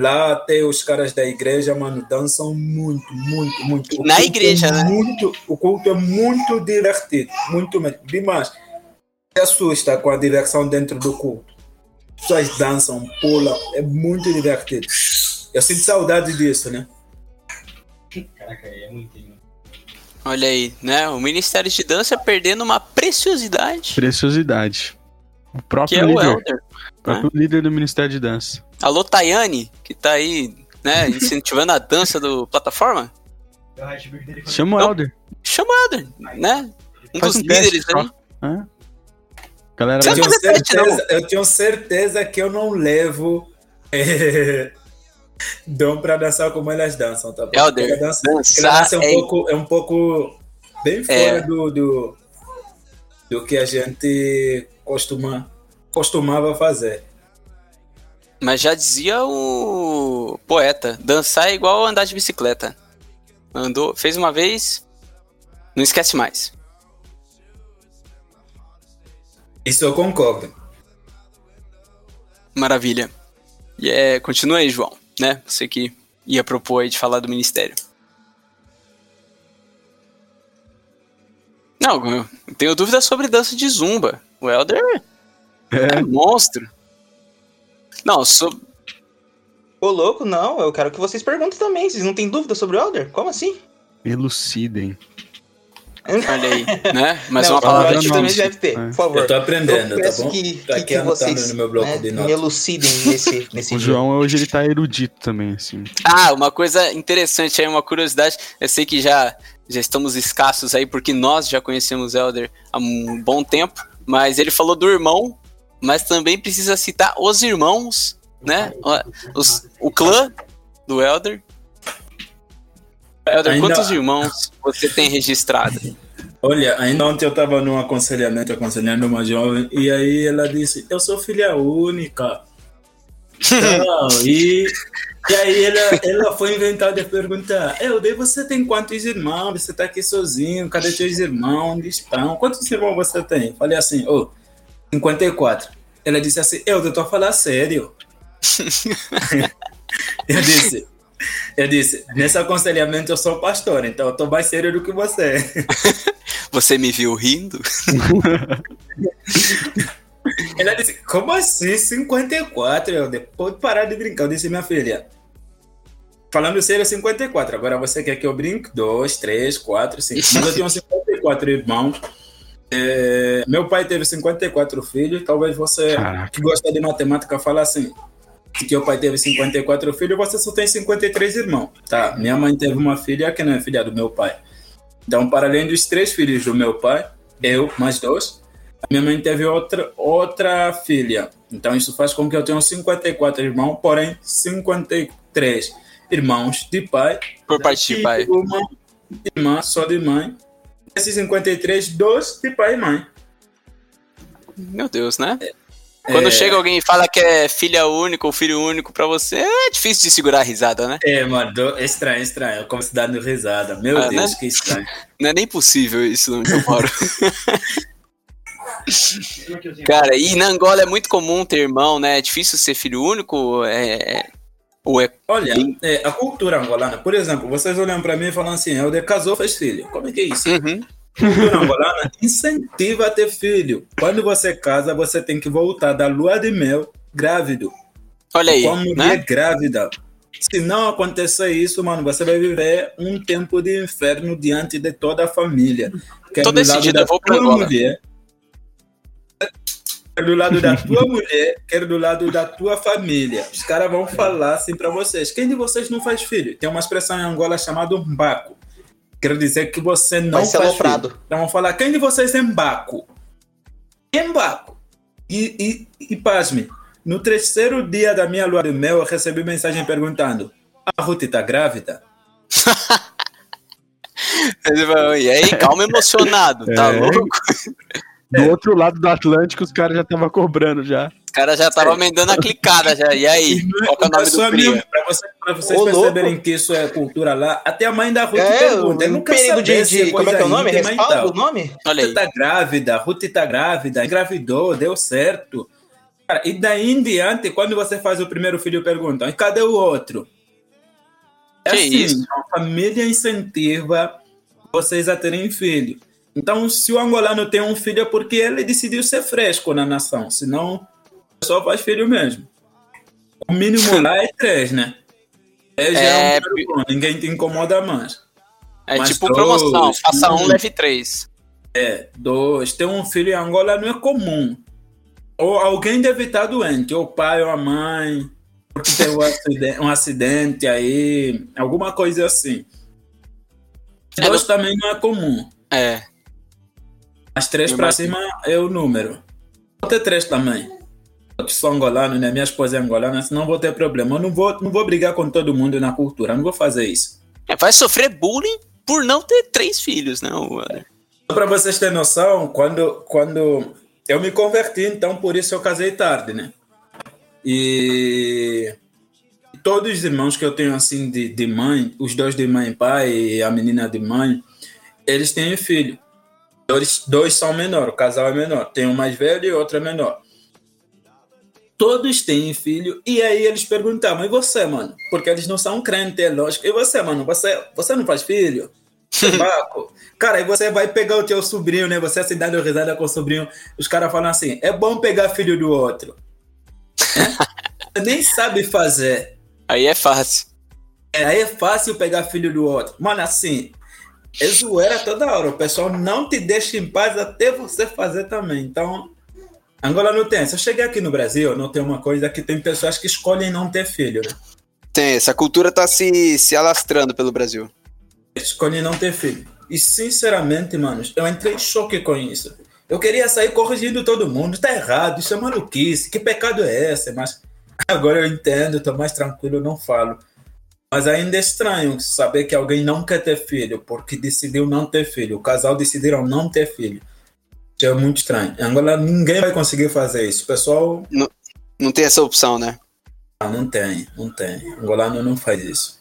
Lá até os caras da igreja, mano, dançam muito, muito, muito. O Na igreja, é né? Muito, o culto é muito divertido, muito demais. Se assusta com a diversão dentro do culto. As pessoas dançam, pulam, é muito divertido. Eu sinto saudade disso, né? Caraca, é muito. Olha aí, né? O Ministério de Dança perdendo uma preciosidade. Preciosidade. O próprio que é líder. o Elder. O próprio líder do Ministério de Dança. Alô, Tayane, que tá aí, né, incentivando a dança do plataforma. Chama o. Elder. Chama o Elder, né? Um Faz dos um teste líderes aí. Hã? Galera, Eu tenho, teste, certeza, eu tenho certeza que eu não levo eh, dom pra dançar como elas dançam, tá? Porque Elder, dança, dança é, um é- pouco, é um pouco bem fora É. do, do, do que a gente costuma, costumava fazer. Mas já dizia o poeta, dançar é igual andar de bicicleta. Andou, fez uma vez, não esquece mais. Isso eu concordo. Maravilha. E é, continua aí, João, né? Você que ia propor aí de falar do ministério. Não, eu tenho dúvidas sobre dança de zumba. O Elder é, É. monstro. Não, so... Ô, louco, não. Eu quero que vocês perguntem também. Vocês não têm dúvida sobre o Elder? Como assim? elucidem. olha aí, né? Mas não, uma palavra também deve ter, É. por favor. Eu tô aprendendo, Eu tá bom? que, Tá que, que vocês no meu bloco né, de me notas. elucidem nesse, nesse O dia. João hoje ele tá erudito também, assim. Ah, uma coisa interessante aí, uma curiosidade. Eu sei que já, já estamos escassos aí, porque nós já conhecemos Elder há um bom tempo, mas ele falou do irmão, mas também precisa citar os irmãos, né? Os- o clã do Elder. Elder, Ainda- quantos irmãos você tem registrado? Olha, ainda ontem eu estava num aconselhamento, aconselhando uma jovem, e aí ela disse, eu sou filha única. Não, e, e aí ela, ela foi inventar de perguntar, eu dei você tem quantos irmãos? Você tá aqui sozinho, cadê teus irmãos? Onde estão? Quantos irmãos você tem? Falei assim, ô, 54. Ela disse assim, eu tô a falar sério. eu disse, eu disse, nesse aconselhamento eu sou pastor, então eu tô mais sério do que você. Você me viu rindo? Ela disse, como assim 54? Eu, depois de parar de brincar, eu disse, minha filha, falando sério, 54. Agora você quer que eu brinque? 2, 3, 4, 5. Mas eu tenho 54 irmãos. É, meu pai teve 54 filhos. Talvez você Caraca. que gosta de matemática fale assim. Que o pai teve 54 filhos, você só tem 53 irmãos. Tá, minha mãe teve uma filha que não é filha do meu pai. Então, para além dos três filhos do meu pai, eu mais dois, a minha mãe teve outra, outra filha. Então, isso faz com que eu tenha 54 irmãos, porém 53 irmãos de pai Por parte de pai. uma irmã só de mãe. Esses 53, dois de pai e mãe. Meu Deus, né? Quando É. chega alguém e fala que é filha única ou filho único pra você, é difícil de segurar a risada, né? É, mano, do- é estranho, estranho. Eu comecei dando risada. Meu Ah, Deus, né? que estranho. Não é nem possível isso onde eu moro. Cara, e na Angola é muito comum ter irmão, né? É difícil ser filho único. É... Ou é. Olha, é, a cultura angolana, por exemplo, vocês olham pra mim e falam assim: Helder casou, fez filho. Como é que é isso? Uhum. A cultura angolana incentiva a ter filho. Quando você casa, você tem que voltar da lua de mel grávido. Olha aí, com a mulher né? grávida. Se não acontecer isso, mano, você vai viver um tempo de inferno diante de toda a família. Quer Tô do lado decidido, da eu vou pra mulher, quer do lado da tua mulher, quer do lado da tua família. Os caras vão falar assim pra vocês: quem de vocês não faz filho? Tem uma expressão em Angola chamada mbaco. Quer dizer que você não Vai ser faz aloprado. filho. Então vão falar: quem de vocês é mbaco? Embaco. E, e, e pasme, no terceiro dia da minha lua de mel, eu recebi mensagem perguntando: a Ruth tá grávida? E aí, calma emocionado, tá É. louco? Do outro lado do Atlântico, os caras já estavam cobrando já. Os caras já estavam me dando a clicada já. E aí? Qual que é o nome do? Pra, você, pra vocês Ô, perceberem louco. que isso é cultura lá, até a mãe da Ruth É, pergunta. Eu um quero perigo de, de- Como é que é o nome? e Respalda tal. o nome? Olha Ruth aí. tá grávida, Ruth tá grávida, engravidou, deu certo. Cara, e daí em diante, quando você faz o primeiro filho, perguntam, e cadê o outro? É Que assim, isso? a família incentiva vocês a terem filho. Então, se o angolano tem um filho, é porque ele decidiu ser fresco na nação, senão só faz filho mesmo. O mínimo lá é três, né? É, já é, É, um bom, ninguém te incomoda mais. É Mas tipo dois, promoção. Faça um, leve três. Dois, ter um filho em Angola não é comum. Ou alguém deve estar doente, ou o pai ou a mãe, porque teve um acidente, um acidente aí, alguma coisa assim. É, Dois também não é comum. É. Mas três para cima é o número. Vou ter três também. Eu que sou angolano, né? Minha esposa é angolana, senão vou ter problema. Eu não vou, não vou brigar com todo mundo na cultura, não vou fazer isso. É, Vai sofrer bullying por não ter três filhos, né? Só para vocês terem noção, quando, quando eu me converti, então por isso eu casei tarde, né? E todos os irmãos que eu tenho assim de, de mãe, os dois de mãe e pai e a menina de mãe, eles têm filho. Dois, dois são menor, o casal é menor. Tem um mais velho e outro é menor. Todos têm filho, e aí eles perguntavam, e você, mano? Porque eles não são crentes, é lógico. E você, mano? Você, você não faz filho? Baco. Cara, aí você vai pegar o teu sobrinho, né? Você assim dando risada com o sobrinho. Os caras falam assim: é bom pegar filho do outro. Nem sabe fazer. Aí é fácil. É, aí é fácil pegar filho do outro. Mano, assim, é zoeira toda hora. O pessoal não te deixa em paz até você fazer também. Então, Angola não tem. Se eu chegar aqui no Brasil, não tem uma coisa que tem pessoas que escolhem não ter filho. Tem, essa cultura tá se, se alastrando pelo Brasil. escolhi não ter filho. E sinceramente, mano, eu entrei em choque com isso. Eu queria sair corrigindo todo mundo. Tá errado, isso é maluquice. Que pecado é esse? Mas agora eu entendo, tô mais tranquilo, não falo. Mas ainda é estranho saber que alguém não quer ter filho porque decidiu não ter filho. O casal decidiram não ter filho. Isso é muito estranho. Em Angola ninguém vai conseguir fazer isso. O pessoal Não tem essa opção, né? ah, não tem, não tem. Angolano não faz isso.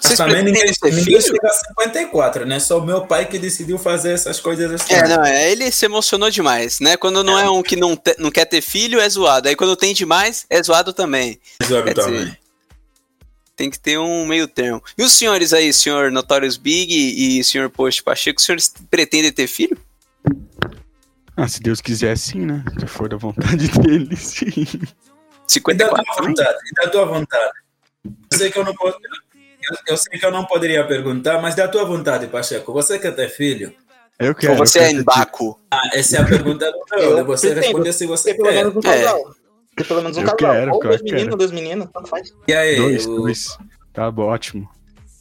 Vocês também ninguém, ninguém chega a 54, né? Só o meu pai que decidiu fazer essas coisas assim. É, não, é, ele se emocionou demais, né? Quando não é um que não, te- não quer ter filho, é zoado. Aí quando tem demais, é zoado também. Exato, Quer dizer, também. Tem que ter um meio termo. E os senhores aí, senhor Notorious Big e senhor Post Pacheco, os senhores pretendem ter filho? Ah, se Deus quiser, sim, né? Se for da vontade dele, sim. E da tua 54 vontade, e da tua vontade. Eu sei que eu não posso. Eu, eu sei que eu não poderia perguntar, mas da tua vontade, Pacheco, você quer ter filho? Eu quero. Ou você eu é embaco? Ah, essa é a pergunta do Eu meu. Você pretendo responde se você quer. É. pelo menos um Eu casal. quero, Ou dois meninos, dois meninos, tanto faz. E aí, Dois, o- dois. Tá bom, ótimo.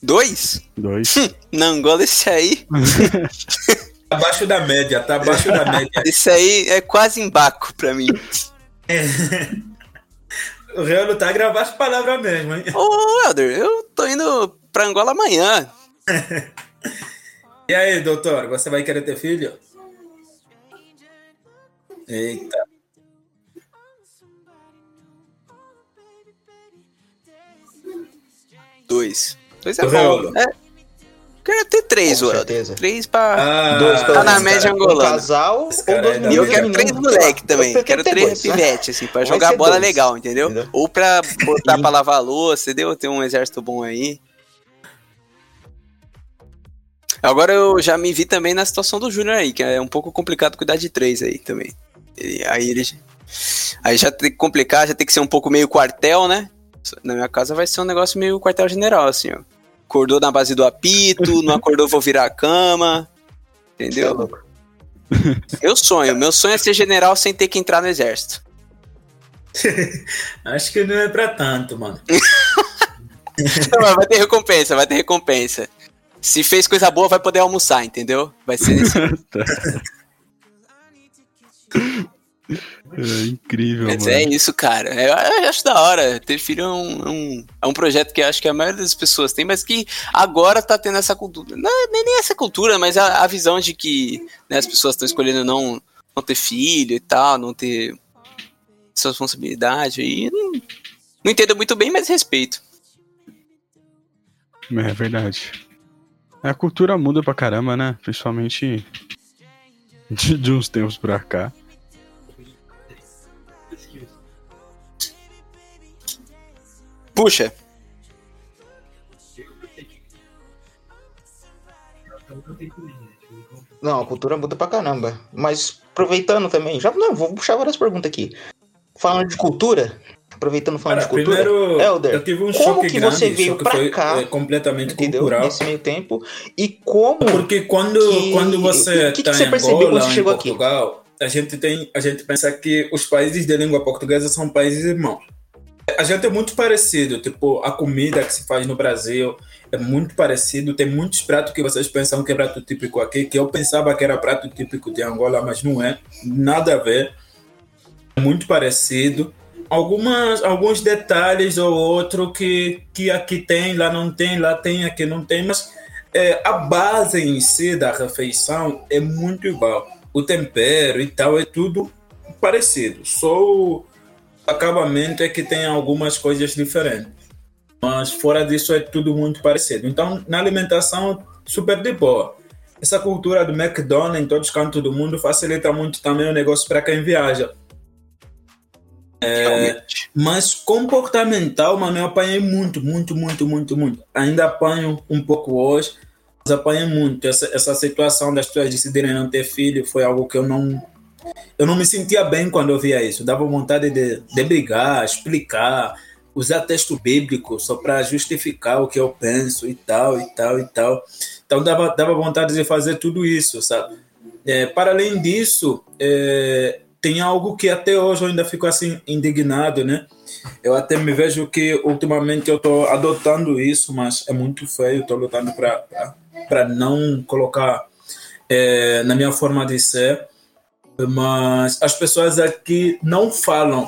Dois? Dois. Na Angola, esse aí. tá abaixo da média, tá abaixo da média. Esse aí é quase embaco pra mim. O Real tá a gravar as palavras mesmo, hein? Ô, Helder, eu tô indo pra Angola amanhã. E aí, doutor, você vai querer ter filho? Eita. Dois. Dois é bom. É. Quero ter três, Com certeza. Três pra. Ah, Dois tá na média angolana. Um casal ou dois é E eu quero três moleque também. Eu Quero três pivetes, assim, pra jogar bola dois. legal, entendeu? Entendeu? Ou pra botar pra lavar a louça, entendeu? Ter um exército bom aí. Agora eu já me vi também na situação do Júnior aí, que é um pouco complicado cuidar de três aí também. E aí ele. Aí já tem que complicar, já tem que ser um pouco meio quartel, né? Na minha casa vai ser um negócio meio quartel-general, assim, ó. Acordou na base do apito, não acordou, vou virar a cama. É Entendeu? louco. Meu sonho, meu sonho é ser general sem ter que entrar no exército. Acho que não é pra tanto, mano. Não, mas vai ter recompensa, vai ter recompensa. Se fez coisa boa, vai poder almoçar, entendeu? Vai ser nesse. É incrível, Mas mano. é isso, cara. Eu, eu acho da hora. Ter filho é um, é um, é um projeto que eu acho que a maioria das pessoas tem, mas que agora tá tendo essa cultura. Não é nem nem essa cultura, mas a, a visão de que né, as pessoas estão escolhendo não, não ter filho e tal, não ter sua responsabilidade. E não, não entendo muito bem, mas respeito. É verdade. A cultura muda pra caramba, né? Principalmente de, de uns tempos pra cá. Puxa, Não, a cultura muda pra caramba. Mas aproveitando também, já não, vou puxar várias perguntas aqui. Falando de cultura, aproveitando falando Cara, de cultura, primeiro, Elder, eu tive um como choque que grande, você veio foi, cá, é, completamente entendeu? cultural. Nesse meio tempo e como Porque quando, que- quando você o que que está você em percebeu Angola, quando você em chegou aqui? Portugal, a gente tem, a gente pensa que os países de língua portuguesa são países irmãos. A gente é muito parecido, tipo a comida que se faz no Brasil é muito parecido. Tem muitos pratos que vocês pensam que é prato típico aqui, que eu pensava que era prato típico de Angola, mas não é, nada a ver. É muito parecido. Algumas, alguns detalhes ou outro que, que aqui tem, lá não tem, lá tem, aqui não tem, mas é, a base em si da refeição é muito igual. O tempero e tal é tudo parecido. Só acabamento é que tem algumas coisas diferentes. Mas fora disso é tudo muito parecido. Então, na alimentação, super de boa. Essa cultura do McDonald's em todos os cantos do mundo facilita muito também o negócio para quem viaja. realmente. Mas comportamental, mano, eu apanhei muito, muito, muito, muito, muito. Ainda apanho um pouco hoje, mas apanhei muito. Essa, essa situação das pessoas decidirem não ter filho foi algo que eu não. Eu não me sentia bem quando eu via isso. Dava vontade de, de brigar, explicar, usar texto bíblico só para justificar o que eu penso e tal, e tal, e tal. Então dava, dava vontade de fazer tudo isso, sabe? É, para além disso, é, tem algo que até hoje eu ainda fico assim indignado, né? Eu até me vejo que ultimamente eu estou adotando isso, mas é muito feio. Estou lutando para não colocar é, na minha forma de ser. Mas as pessoas aqui não falam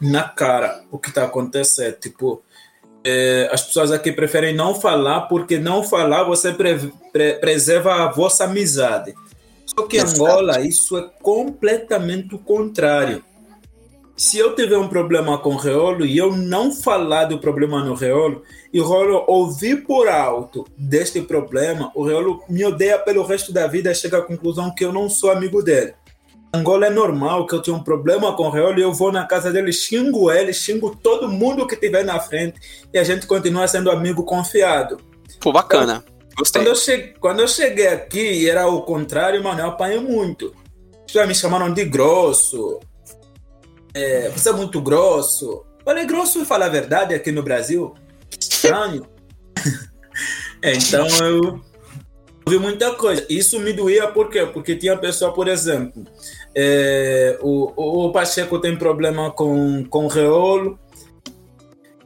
na cara o que está acontecendo. Tipo, é, as pessoas aqui preferem não falar porque não falar você pre, pre, preserva a vossa amizade. Só que em. Angola isso é completamente o contrário. Se eu tiver um problema com o Reolo e eu não falar do problema no Reolo, e o Reolo ouvir por alto deste problema, o Reolo me odeia pelo resto da vida e chega à conclusão que eu não sou amigo dele. Angola é normal que eu tenha um problema com o Reolo e eu vou na casa dele, xingo ele, xingo todo mundo que tiver na frente e a gente continua sendo amigo confiado. Pô, bacana. Gostei. Quando eu, cheguei, quando eu cheguei aqui e era o contrário, mano, eu apanhei muito. Pessoas me chamaram de grosso. É, você é muito grosso. Falei, grosso e falar a verdade aqui no Brasil? Estranho. É, então eu vi muita coisa. Isso me doía por quê? Porque tinha pessoa, por exemplo, é, o, o, Pacheco tem problema com, com o Reolo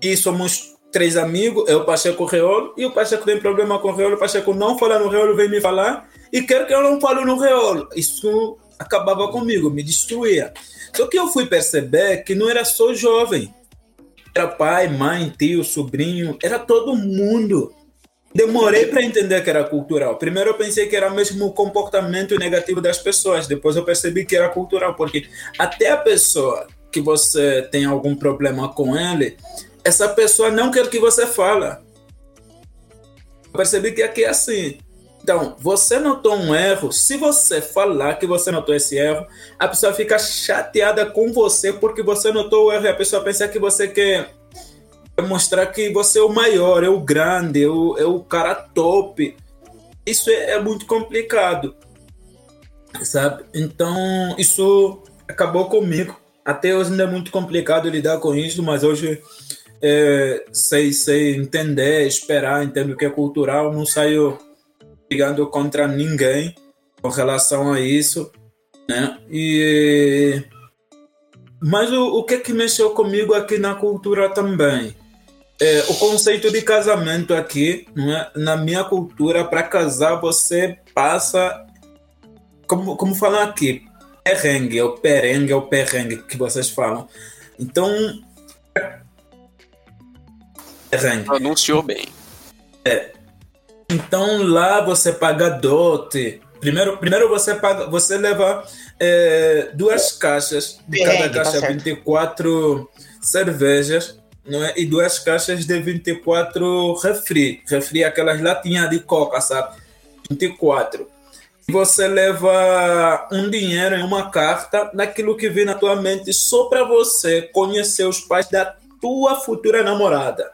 e somos três amigos, eu, Pacheco e o Reolo, e o Pacheco tem problema com o Reolo, o Pacheco não fala no Reolo, vem me falar, e quer que eu não fale no Reolo. Isso acabava comigo, me destruía. Só que eu fui perceber que não era só jovem. Era pai, mãe, tio, sobrinho, era todo mundo. Demorei para entender que era cultural. Primeiro eu pensei que era mesmo o comportamento negativo das pessoas, depois eu percebi que era cultural, porque até a pessoa que você tem algum problema com ele, essa pessoa não quer que você fala. Eu percebi que aqui é assim. Então, você notou um erro, se você falar que você notou esse erro, a pessoa fica chateada com você porque você notou o erro e a pessoa pensa que você quer mostrar que você é o maior, é o grande, é o, é o cara top. Isso é, é muito complicado, sabe? Então, isso acabou comigo. Até hoje ainda é muito complicado lidar com isso, mas hoje é, sei, sei entender, esperar, entendo o que é cultural, não saio brigando contra ninguém com relação a isso, né? E mas o, o que que mexeu comigo aqui na cultura também? É, o conceito de casamento aqui, não é? na minha cultura, para casar você passa, como, como falam aqui, perrengue, é o perengue, é o perrengue que vocês falam. Então, perrengue. Pronunciou bem. Então lá você paga dote Primeiro, primeiro você paga, você leva é, duas caixas, de cada tá caixa certo. 24 cervejas, é? E duas caixas de 24 refri. Refri é aquelas latinhas de coca, sabe? 24. E Você leva um dinheiro em uma carta naquilo que vem na tua mente só para você conhecer os pais da tua futura namorada.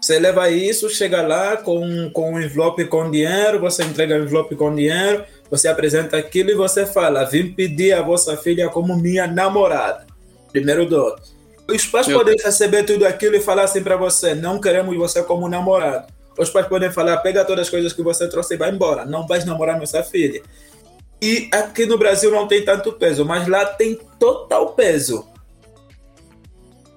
Você leva isso, chega lá com, com um envelope com dinheiro, você entrega o envelope com dinheiro, você apresenta aquilo e você fala: Vim pedir a vossa filha como minha namorada. Primeiro dote. Os pais Meu podem receber tudo aquilo e falar assim para você: Não queremos você como namorado. Os pais podem falar: Pega todas as coisas que você trouxe e vai embora. Não vais namorar nossa filha. E aqui no Brasil não tem tanto peso, mas lá tem total peso.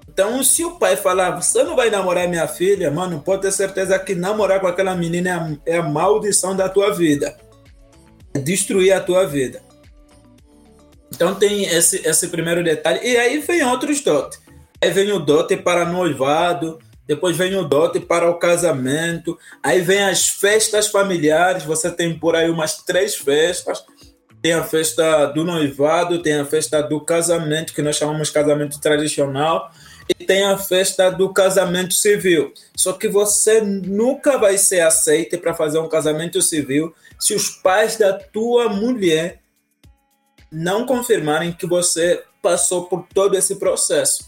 Então, se o pai falar, você não vai namorar minha filha, mano, pode ter certeza que namorar com aquela menina é a, é a maldição da tua vida. É destruir a tua vida. Então tem esse, esse primeiro detalhe. E aí vem outros dotes. Aí vem o dote para noivado, depois vem o dote para o casamento, aí vem as festas familiares, você tem por aí umas três festas. Tem a festa do noivado, tem a festa do casamento, que nós chamamos casamento tradicional, e tem a festa do casamento civil. Só que você nunca vai ser aceito para fazer um casamento civil se os pais da tua mulher não confirmarem que você passou por todo esse processo.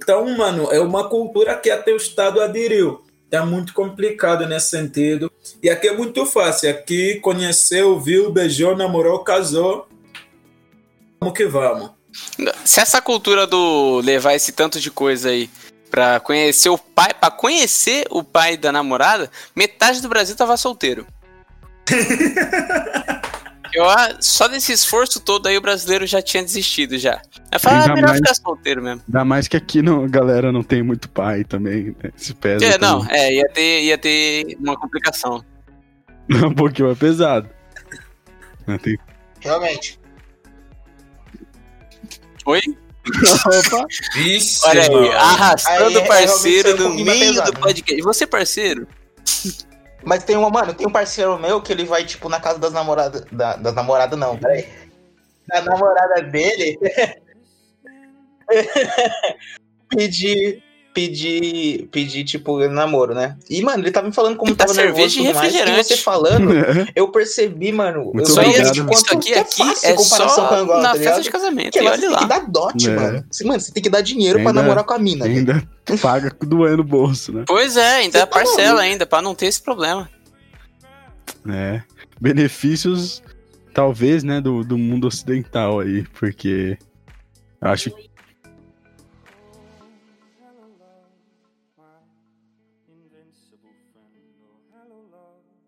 Então, mano, é uma cultura que até o Estado aderiu. É muito complicado nesse sentido. E aqui é muito fácil. Aqui conheceu, viu, beijou, namorou, casou. Vamos que vamos. Se essa cultura do levar esse tanto de coisa aí pra conhecer o pai, para conhecer o pai da namorada, metade do Brasil tava solteiro. Eu, ah, só desse esforço todo aí o brasileiro já tinha desistido já. Falei, ah, melhor mais- ficar solteiro mesmo. Ainda mais que aqui não, a galera não tem muito pai também, né? Se pesa. É, não, também. é, ia ter, ia ter uma complicação. um pouquinho mais pesado. Tem- Realmente. Oi? Opa! Vixe, Olha aí, mano. arrastando Aí, o parceiro realmente, é no meio pesado, do né? podcast. Você, parceiro? Mas tem uma, mano, tem um parceiro meu que ele vai, tipo, na casa das namoradas. Da, das namoradas, não, peraí. Da namorada dele. pedir. Pedir. Pedir, tipo, namoro, né? E, mano, ele tava me falando como Tá tava nervoso cerveja e e tudo mais. E refrigerante. você falando, eu percebi, mano. Muito eu Isso só ia de isso quanto aqui, que aqui fácil é comparação com Angola, na tá festa de casamento. Porque E lá olha você tem que lá. dar dote, É. mano. Você- Mano, você tem que dar dinheiro pra Ainda- namorar com a mina. ainda paga doendo no bolso, né? Pois é, ainda Você tá parcela ainda, pra não ter esse problema. É. Benefícios, talvez, né, do, do mundo ocidental aí, porque eu acho que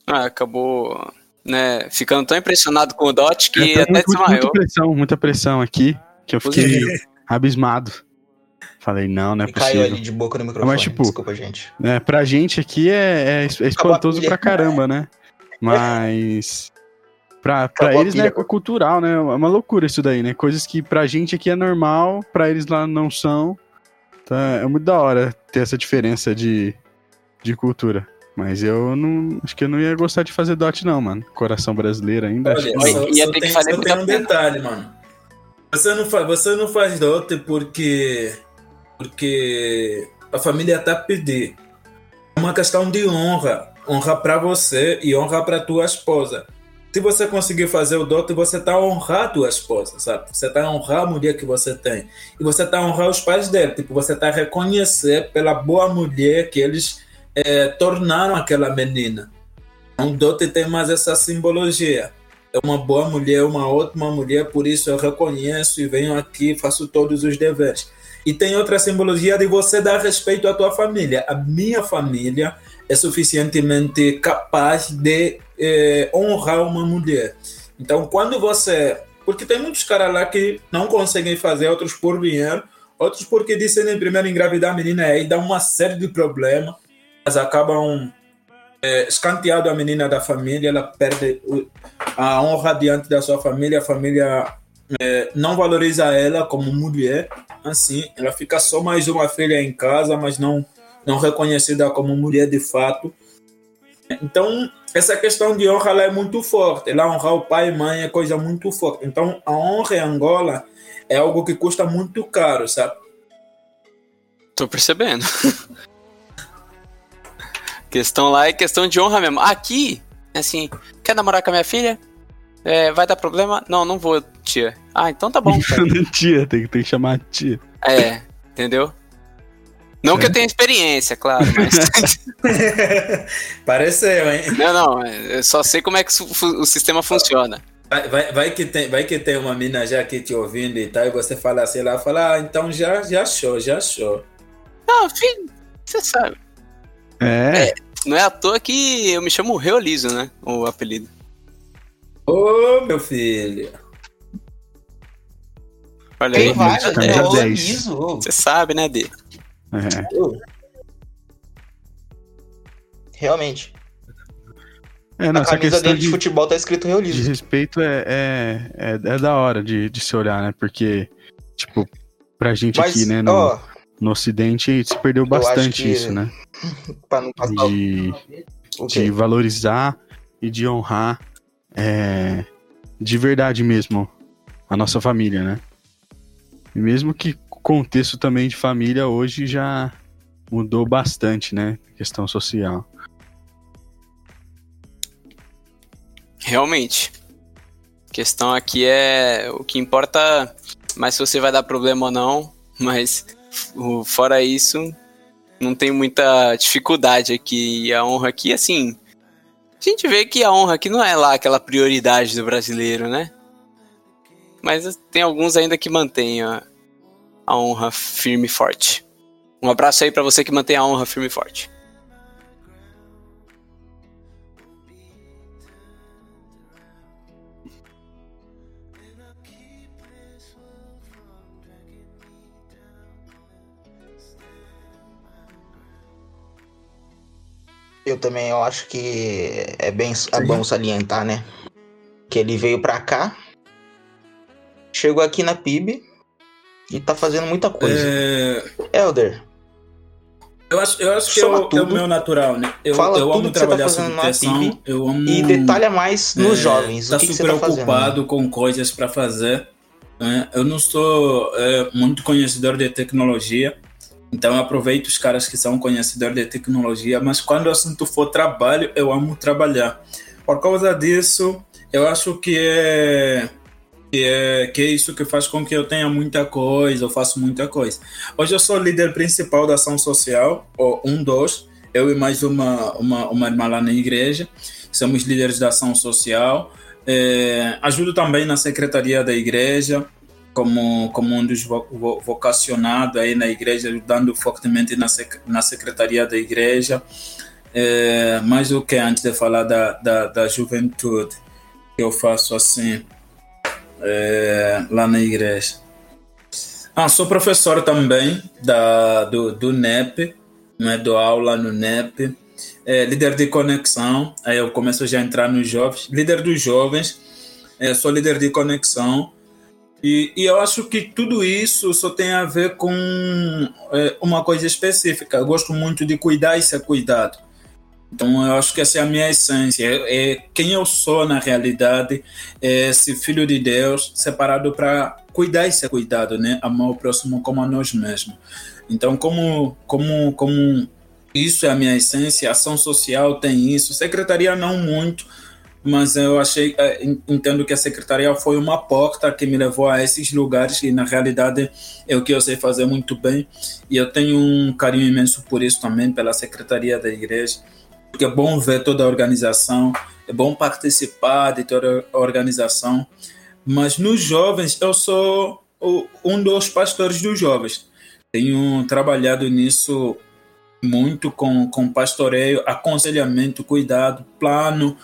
Ah, acabou, né, ficando tão impressionado com o Dot que é, tá até muito- desmaiou. muita pressão, muita pressão aqui, que eu fiquei abismado. Falei, não, não é E caiu possível. ali de boca no microfone. Mas, tipo, Desculpa, gente. É, pra gente aqui é, é é espantoso pra caramba, né? Mas. Pra, pra Acabou eles, né, é cultural, né? É uma loucura isso daí, né? Coisas que pra gente aqui é normal, pra eles lá não são. Então é muito da hora ter essa diferença de, de cultura. Mas eu não. Acho que eu não ia gostar de fazer dot, não, mano. Coração brasileiro ainda. acho Olha, que Oi, só, ia só ter que fazer só tem um pena. detalhe, mano. Você não, faz, você não faz dote porque, porque a família tá a pedir. É uma questão de honra. Honra pra você e honra pra tua esposa. Se você conseguir fazer o dote, você tá a honrar a tua esposa, sabe? Você tá a honrar a mulher que você tem. E você tá a honrar os pais dele. Tipo, você tá a reconhecer pela boa mulher que eles eh, tornaram aquela menina. Um dote tem mais essa simbologia é uma boa mulher, uma ótima mulher, por isso eu reconheço e venho aqui, faço todos os deveres. E tem outra simbologia de você dar respeito à tua família. A minha família é suficientemente capaz de eh, honrar uma mulher. Então, quando você. Porque tem muitos caras lá que não conseguem fazer, outros por dinheiro, outros porque decidem primeiro engravidar a menina e aí dá uma série de problemas, mas acabam é, escanteado a menina da família, ela perde a honra diante da sua família, a família é, não valoriza ela como mulher, assim, ela fica só mais uma filha em casa, mas não, não reconhecida como mulher de fato. Então, essa questão de honra é muito forte. Lá honrar o pai e mãe é coisa muito forte. Então, a honra em Angola é algo que custa muito caro, sabe? Tô percebendo. questão lá é questão de honra mesmo. Aqui, assim, quer namorar com a minha filha? É, vai dar problema? Não, não vou, tia. Ah, então tá bom. tia, tem, tem que chamar tia. É, entendeu? Não é. que eu tenha experiência, claro, mas. Pareceu, hein? Não, não, eu só sei como é que o sistema funciona. Vai, vai, vai, que tem, vai que tem uma mina já aqui te ouvindo e tal, e você fala assim, ela fala, ah, então já, já achou, já achou. Não, filho, você sabe. É. é. Não é à toa que eu me chamo Reoliso, né? O apelido. Ô, oh, meu filho. Olha aí, vários, né? Você sabe, né, D? É. Realmente. É, não, a camisa dele de, de, futebol tá escrito realismo. De respeito é, é, é, é, da hora de, de se olhar, né? Porque, tipo, pra gente Mas, aqui, né, no, ó, no Ocidente, se perdeu bastante que, isso, né? de, de valorizar e de honrar é, de verdade mesmo a nossa família, né? E mesmo que o contexto também de família hoje já mudou bastante, né? Questão social. Realmente. A questão aqui é o que importa mais se você vai dar problema ou não, mas fora isso, não tem muita dificuldade aqui. E a honra aqui, assim, a gente vê que a honra aqui não é lá aquela prioridade do brasileiro, né? Mas tem alguns ainda que mantêm a, a honra firme e forte. Um abraço aí para você que mantém a honra firme e forte. Eu também eu acho que é bem é bom salientar, né? Que ele veio pra cá, chegou aqui na PIB e tá fazendo muita coisa. É... Elder. Eu acho, eu acho que é o, é o meu natural, né? Eu, Fala eu amo trabalhar tá sob pressão, eu amo... E detalha mais nos é, jovens. Tá o que super que você tá ocupado fazendo? com coisas para fazer. Né? Eu não sou é, muito conhecedor de tecnologia, então eu aproveito os caras que são conhecedores de tecnologia, mas quando o assunto for trabalho, eu amo trabalhar. Por causa disso, eu acho que é que é, que é isso que faz com que eu tenha muita coisa, eu faço muita coisa. Hoje eu sou líder principal da ação social, ou um dos, eu e mais uma, uma, uma irmã lá na igreja, somos líderes da ação social. É, ajudo também na secretaria da igreja, como, como um dos vocacionados aí na igreja, ajudando fortemente na, sec, na secretaria da igreja. É, mais o que antes de falar da, da, da juventude, que eu faço assim, é, lá na igreja. Ah, sou professor também da, do, do NEP, né, dou aula no NEP, é, líder de conexão, aí eu começo já a entrar nos jovens, líder dos jovens, é, sou líder de conexão, e, e, eu acho que tudo isso só tem a ver com é, uma coisa específica. Eu gosto muito de cuidar e ser cuidado. Então, eu acho que essa é a minha essência. É, é quem eu sou na realidade, é esse filho de Deus separado para cuidar e ser cuidado, né? Amar o próximo como a nós mesmos. Então, como, como, como isso é a minha essência, ação social tem isso, secretaria não muito, mas eu achei, é, entendo que a secretaria foi uma porta que me levou a esses lugares e na realidade é o que eu sei fazer muito bem. E eu tenho um carinho imenso por isso também, pela secretaria da igreja, porque é bom ver toda a organização, é bom participar de toda a organização, mas nos jovens eu sou um dos pastores dos jovens, tenho trabalhado nisso muito com, com pastoreio, aconselhamento, cuidado, plano,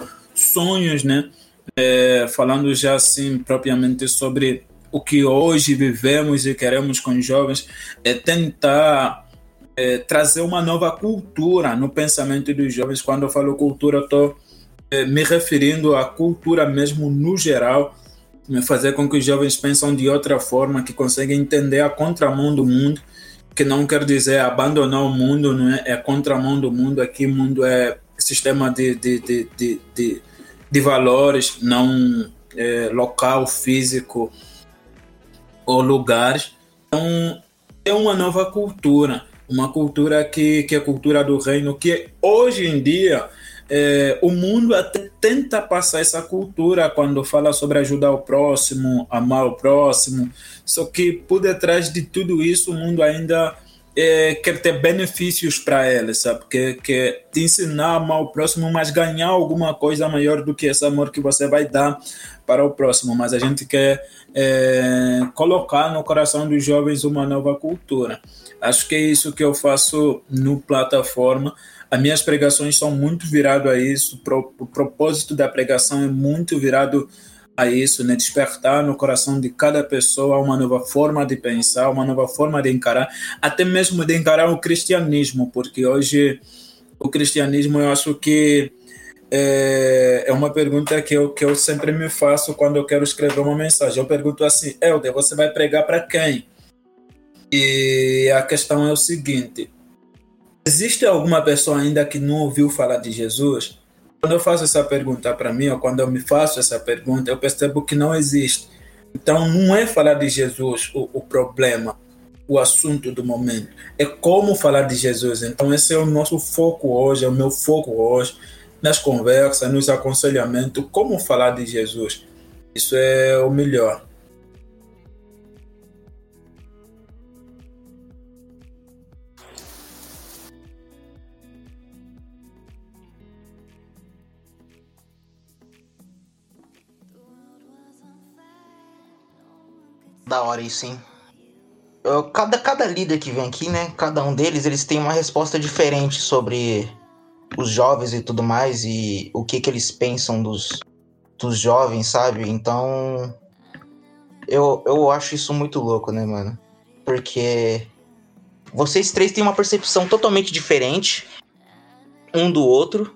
sonhos, né? É, falando já assim propriamente sobre o que hoje vivemos e queremos com os jovens, é tentar é, trazer uma nova cultura no pensamento dos jovens. Quando eu falo cultura, estou é, me referindo à cultura mesmo no geral, né? fazer com que os jovens pensem de outra forma, que conseguem entender a contramão do mundo, que não quer dizer abandonar o mundo, não é, é contramão do mundo, aqui o mundo é sistema de, de, de, de, de, de valores, não é, local, físico ou lugares. Então, é uma nova cultura, uma cultura que, que é a cultura do reino, que hoje em dia é, o mundo até tenta passar essa cultura quando fala sobre ajudar o próximo, amar o próximo, só que por detrás de tudo isso o mundo ainda é, quer ter benefícios para ele, sabe? Quer, quer te ensinar amar o próximo, mas ganhar alguma coisa maior do que esse amor que você vai dar para o próximo. Mas a gente quer é, colocar no coração dos jovens uma nova cultura. Acho que é isso que eu faço no plataforma. As minhas pregações são muito virado a isso. O propósito da pregação é muito virado a isso, né? Despertar no coração de cada pessoa uma nova forma de pensar, uma nova forma de encarar, até mesmo de encarar o cristianismo, porque hoje o cristianismo eu acho que é, é uma pergunta que eu, que eu sempre me faço quando eu quero escrever uma mensagem. Eu pergunto assim, Helder, você vai pregar para quem? E a questão é o seguinte: existe alguma pessoa ainda que não ouviu falar de Jesus? Quando eu faço essa pergunta para mim, ou quando eu me faço essa pergunta, eu percebo que não existe. Então, não é falar de Jesus o, o problema, o assunto do momento. É como falar de Jesus. Então, esse é o nosso foco hoje, é o meu foco hoje, nas conversas, nos aconselhamentos, como falar de Jesus. Isso é o melhor. Da hora isso, hein? Cada, cada líder que vem aqui, né? Cada um deles, eles têm uma resposta diferente sobre os jovens e tudo mais e o que que eles pensam dos, dos jovens, sabe? Então, eu, eu acho isso muito louco, né, mano? Porque vocês três têm uma percepção totalmente diferente um do outro,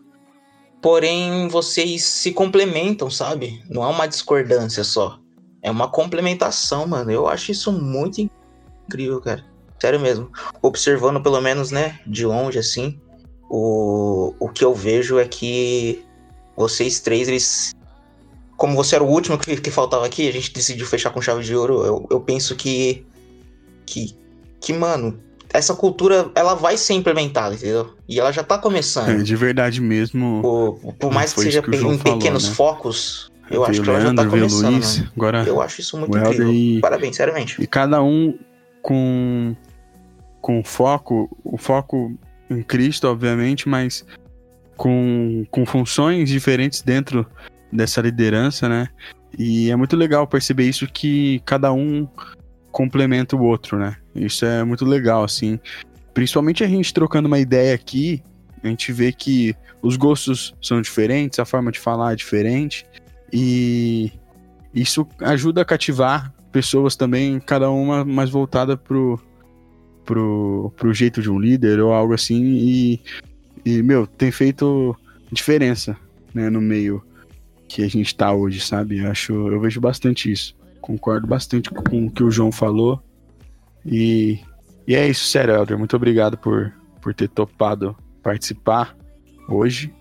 porém vocês se complementam, sabe? Não é uma discordância só. É uma complementação, mano. Eu acho isso muito incrível, cara. Sério mesmo. Observando, pelo menos, né, de longe, assim, o, o que eu vejo é que vocês três, eles. Como você era o último que, que faltava aqui, a gente decidiu fechar com chave de ouro. Eu, eu penso que. Que. Que, mano, essa cultura ela vai ser implementada, entendeu? E ela já tá começando. É, de verdade mesmo. Por, por mais que seja que em pequenos falou, né? focos, eu acho que ela já tá começando. Luiz, agora eu acho isso muito incrível. E, Parabéns, seriamente. E cada um com com foco, o foco em Cristo, obviamente, mas com, com funções diferentes dentro dessa liderança, né? E é muito legal perceber isso que cada um complementa o outro, né? Isso é muito legal, assim. Principalmente a gente trocando uma ideia aqui, a gente vê que os gostos são diferentes, a forma de falar é diferente. E isso ajuda a cativar pessoas também, cada uma mais voltada pro, pro, pro jeito de um líder ou algo assim. E, e meu, tem feito diferença né, no meio que a gente tá hoje, sabe? Eu, acho, eu vejo bastante isso. Concordo bastante com o que o João falou. E, e é isso, sério, Helder. Muito obrigado por, por ter topado participar hoje.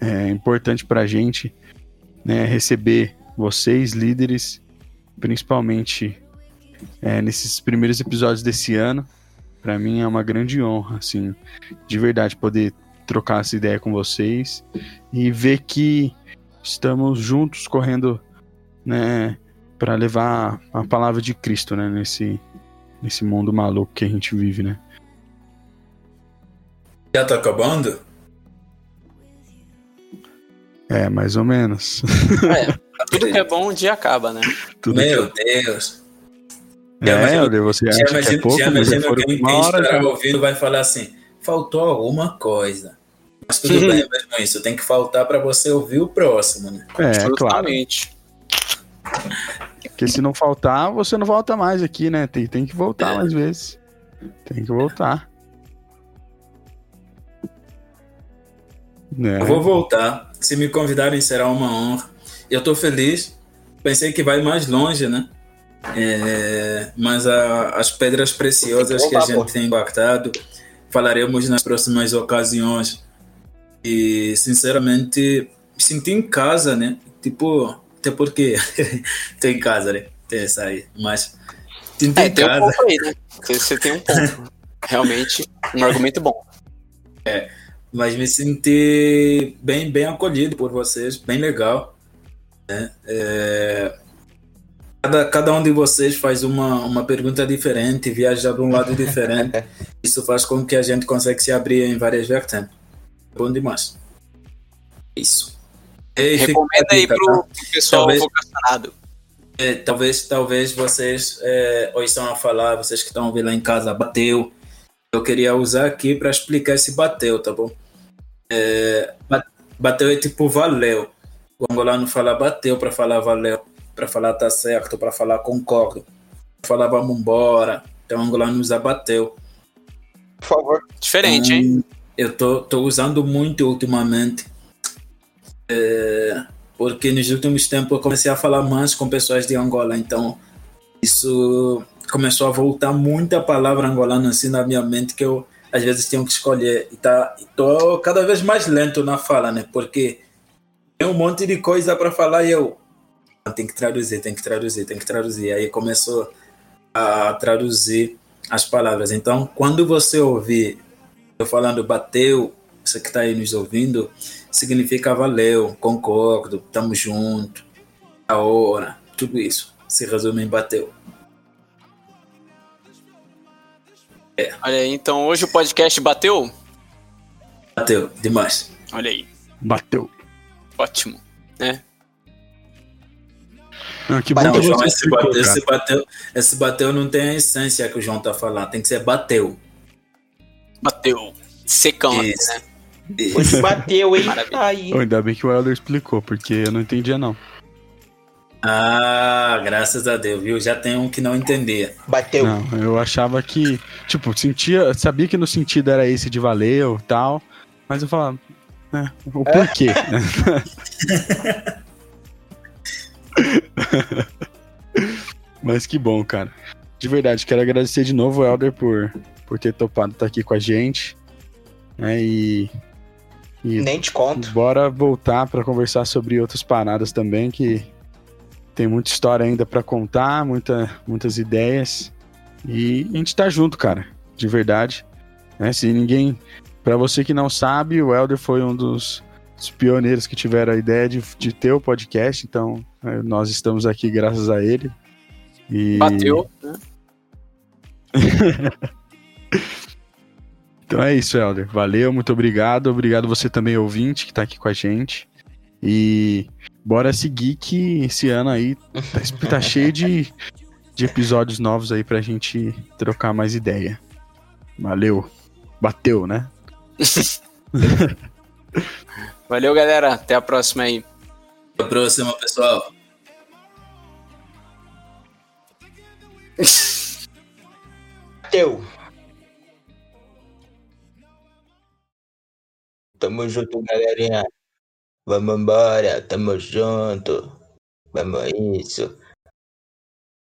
É importante pra gente né, receber vocês, líderes, principalmente é, nesses primeiros episódios desse ano. Para mim é uma grande honra, assim, de verdade, poder trocar essa ideia com vocês e ver que estamos juntos correndo, né, para levar a palavra de Cristo, né, nesse nesse mundo maluco que a gente vive, né? Já tá acabando? É, mais ou menos. É, tudo que é bom um dia acaba, né? Tudo Meu que... Deus. É, imagino, você acha imagino, que é pouco, já imagino quem, quem estará ouvindo vai falar assim, faltou alguma coisa. Mas tudo bem mesmo isso, tem que faltar para você ouvir o próximo, né? É, claramente. Porque se não faltar, você não volta mais aqui, né? Tem, tem que voltar é. mais vezes. Tem que voltar. É. Eu vou voltar. Se me convidarem, será uma honra. Eu tô feliz. Pensei que vai mais longe, né? É, mas a, as pedras preciosas que a gente pô. tem impactado, falaremos nas próximas ocasiões. E, sinceramente, me senti em casa, né? Tipo, até porque tô em casa, né? Tem essa aí. Mas, senti É, em tem um casa. ponto aí, né? Você, você tem um ponto. Realmente, um argumento bom. Mas me senti bem, bem acolhido por vocês, bem legal. Né? É, cada, cada um de vocês faz uma, uma pergunta diferente, viaja de um lado diferente. Isso faz com que a gente consiga se abrir em várias vertentes. Bom demais. Isso. E fica Recomenda aí tá? pro pessoal Talvez- vocacionado. É, talvez, talvez vocês é, ouçam a falar, vocês que estão ouvindo lá em casa, bateu. Eu queria usar aqui para explicar esse bateu, tá bom? É, ba- bateu é tipo valeu. O angolano fala bateu para falar valeu, para falar tá certo, para falar concordo, falar vamos embora. Então o angolano usa bateu. Por favor. Diferente, hein? Hum, Eu tô, tô usando muito ultimamente. É, porque nos últimos tempos eu comecei a falar mais com pessoas de Angola, então isso começou a voltar muita palavra angolana assim na minha mente que eu às vezes tenho que escolher. E tá, tô cada vez mais lento na fala, né? Porque tem um monte de coisa para falar e eu "Ah, tem que traduzir, tem que traduzir, tem que traduzir. Aí começou a traduzir as palavras. Então, quando você ouvir eu falando bateu, você que está aí nos ouvindo, significa valeu, concordo, tamo junto, a hora, tudo isso se resume em bateu. Olha aí, então hoje o podcast bateu? Bateu, demais. Olha aí, Bateu. ótimo. Né? Ah, que bom Bateu, que Não, você esse, explicou, bateu, esse, bateu, esse bateu não tem a essência que o João tá falando, tem que ser bateu. Bateu. Secão, Isso. né? Hoje bateu, hein? Maravilha. Aí. Oh, ainda bem que o Elder explicou, porque eu não entendia, não. Ah, graças a Deus, viu? Já tem um que não entendia. Bateu. Não, eu achava que, tipo, sentia, sabia que no sentido era esse de valeu tal, mas eu falava, né, o porquê? mas que bom, cara. De verdade, quero agradecer de novo o Elder por, por ter topado estar aqui com a gente. Né, e, e Nem te conto. Bora voltar pra conversar sobre outras paradas também, que tem muita história ainda pra contar, muita, muitas ideias. E a gente tá junto, cara, de verdade. Né? Se ninguém. Pra você que não sabe, o Elder foi um dos, dos pioneiros que tiveram a ideia de, de ter o podcast, então né, nós estamos aqui graças a ele. E... Bateu. né? Então é isso, Helder. Valeu, muito obrigado. Obrigado você também, ouvinte, que tá aqui com a gente. E bora seguir que esse ano aí tá, tá cheio de, de episódios novos aí pra gente trocar mais ideia. Valeu. Bateu, né? Valeu, galera. Até a próxima aí. Até a próxima, pessoal. Bateu. Tamo junto, galerinha. Vamos embora. Tamo junto. Vamos isso.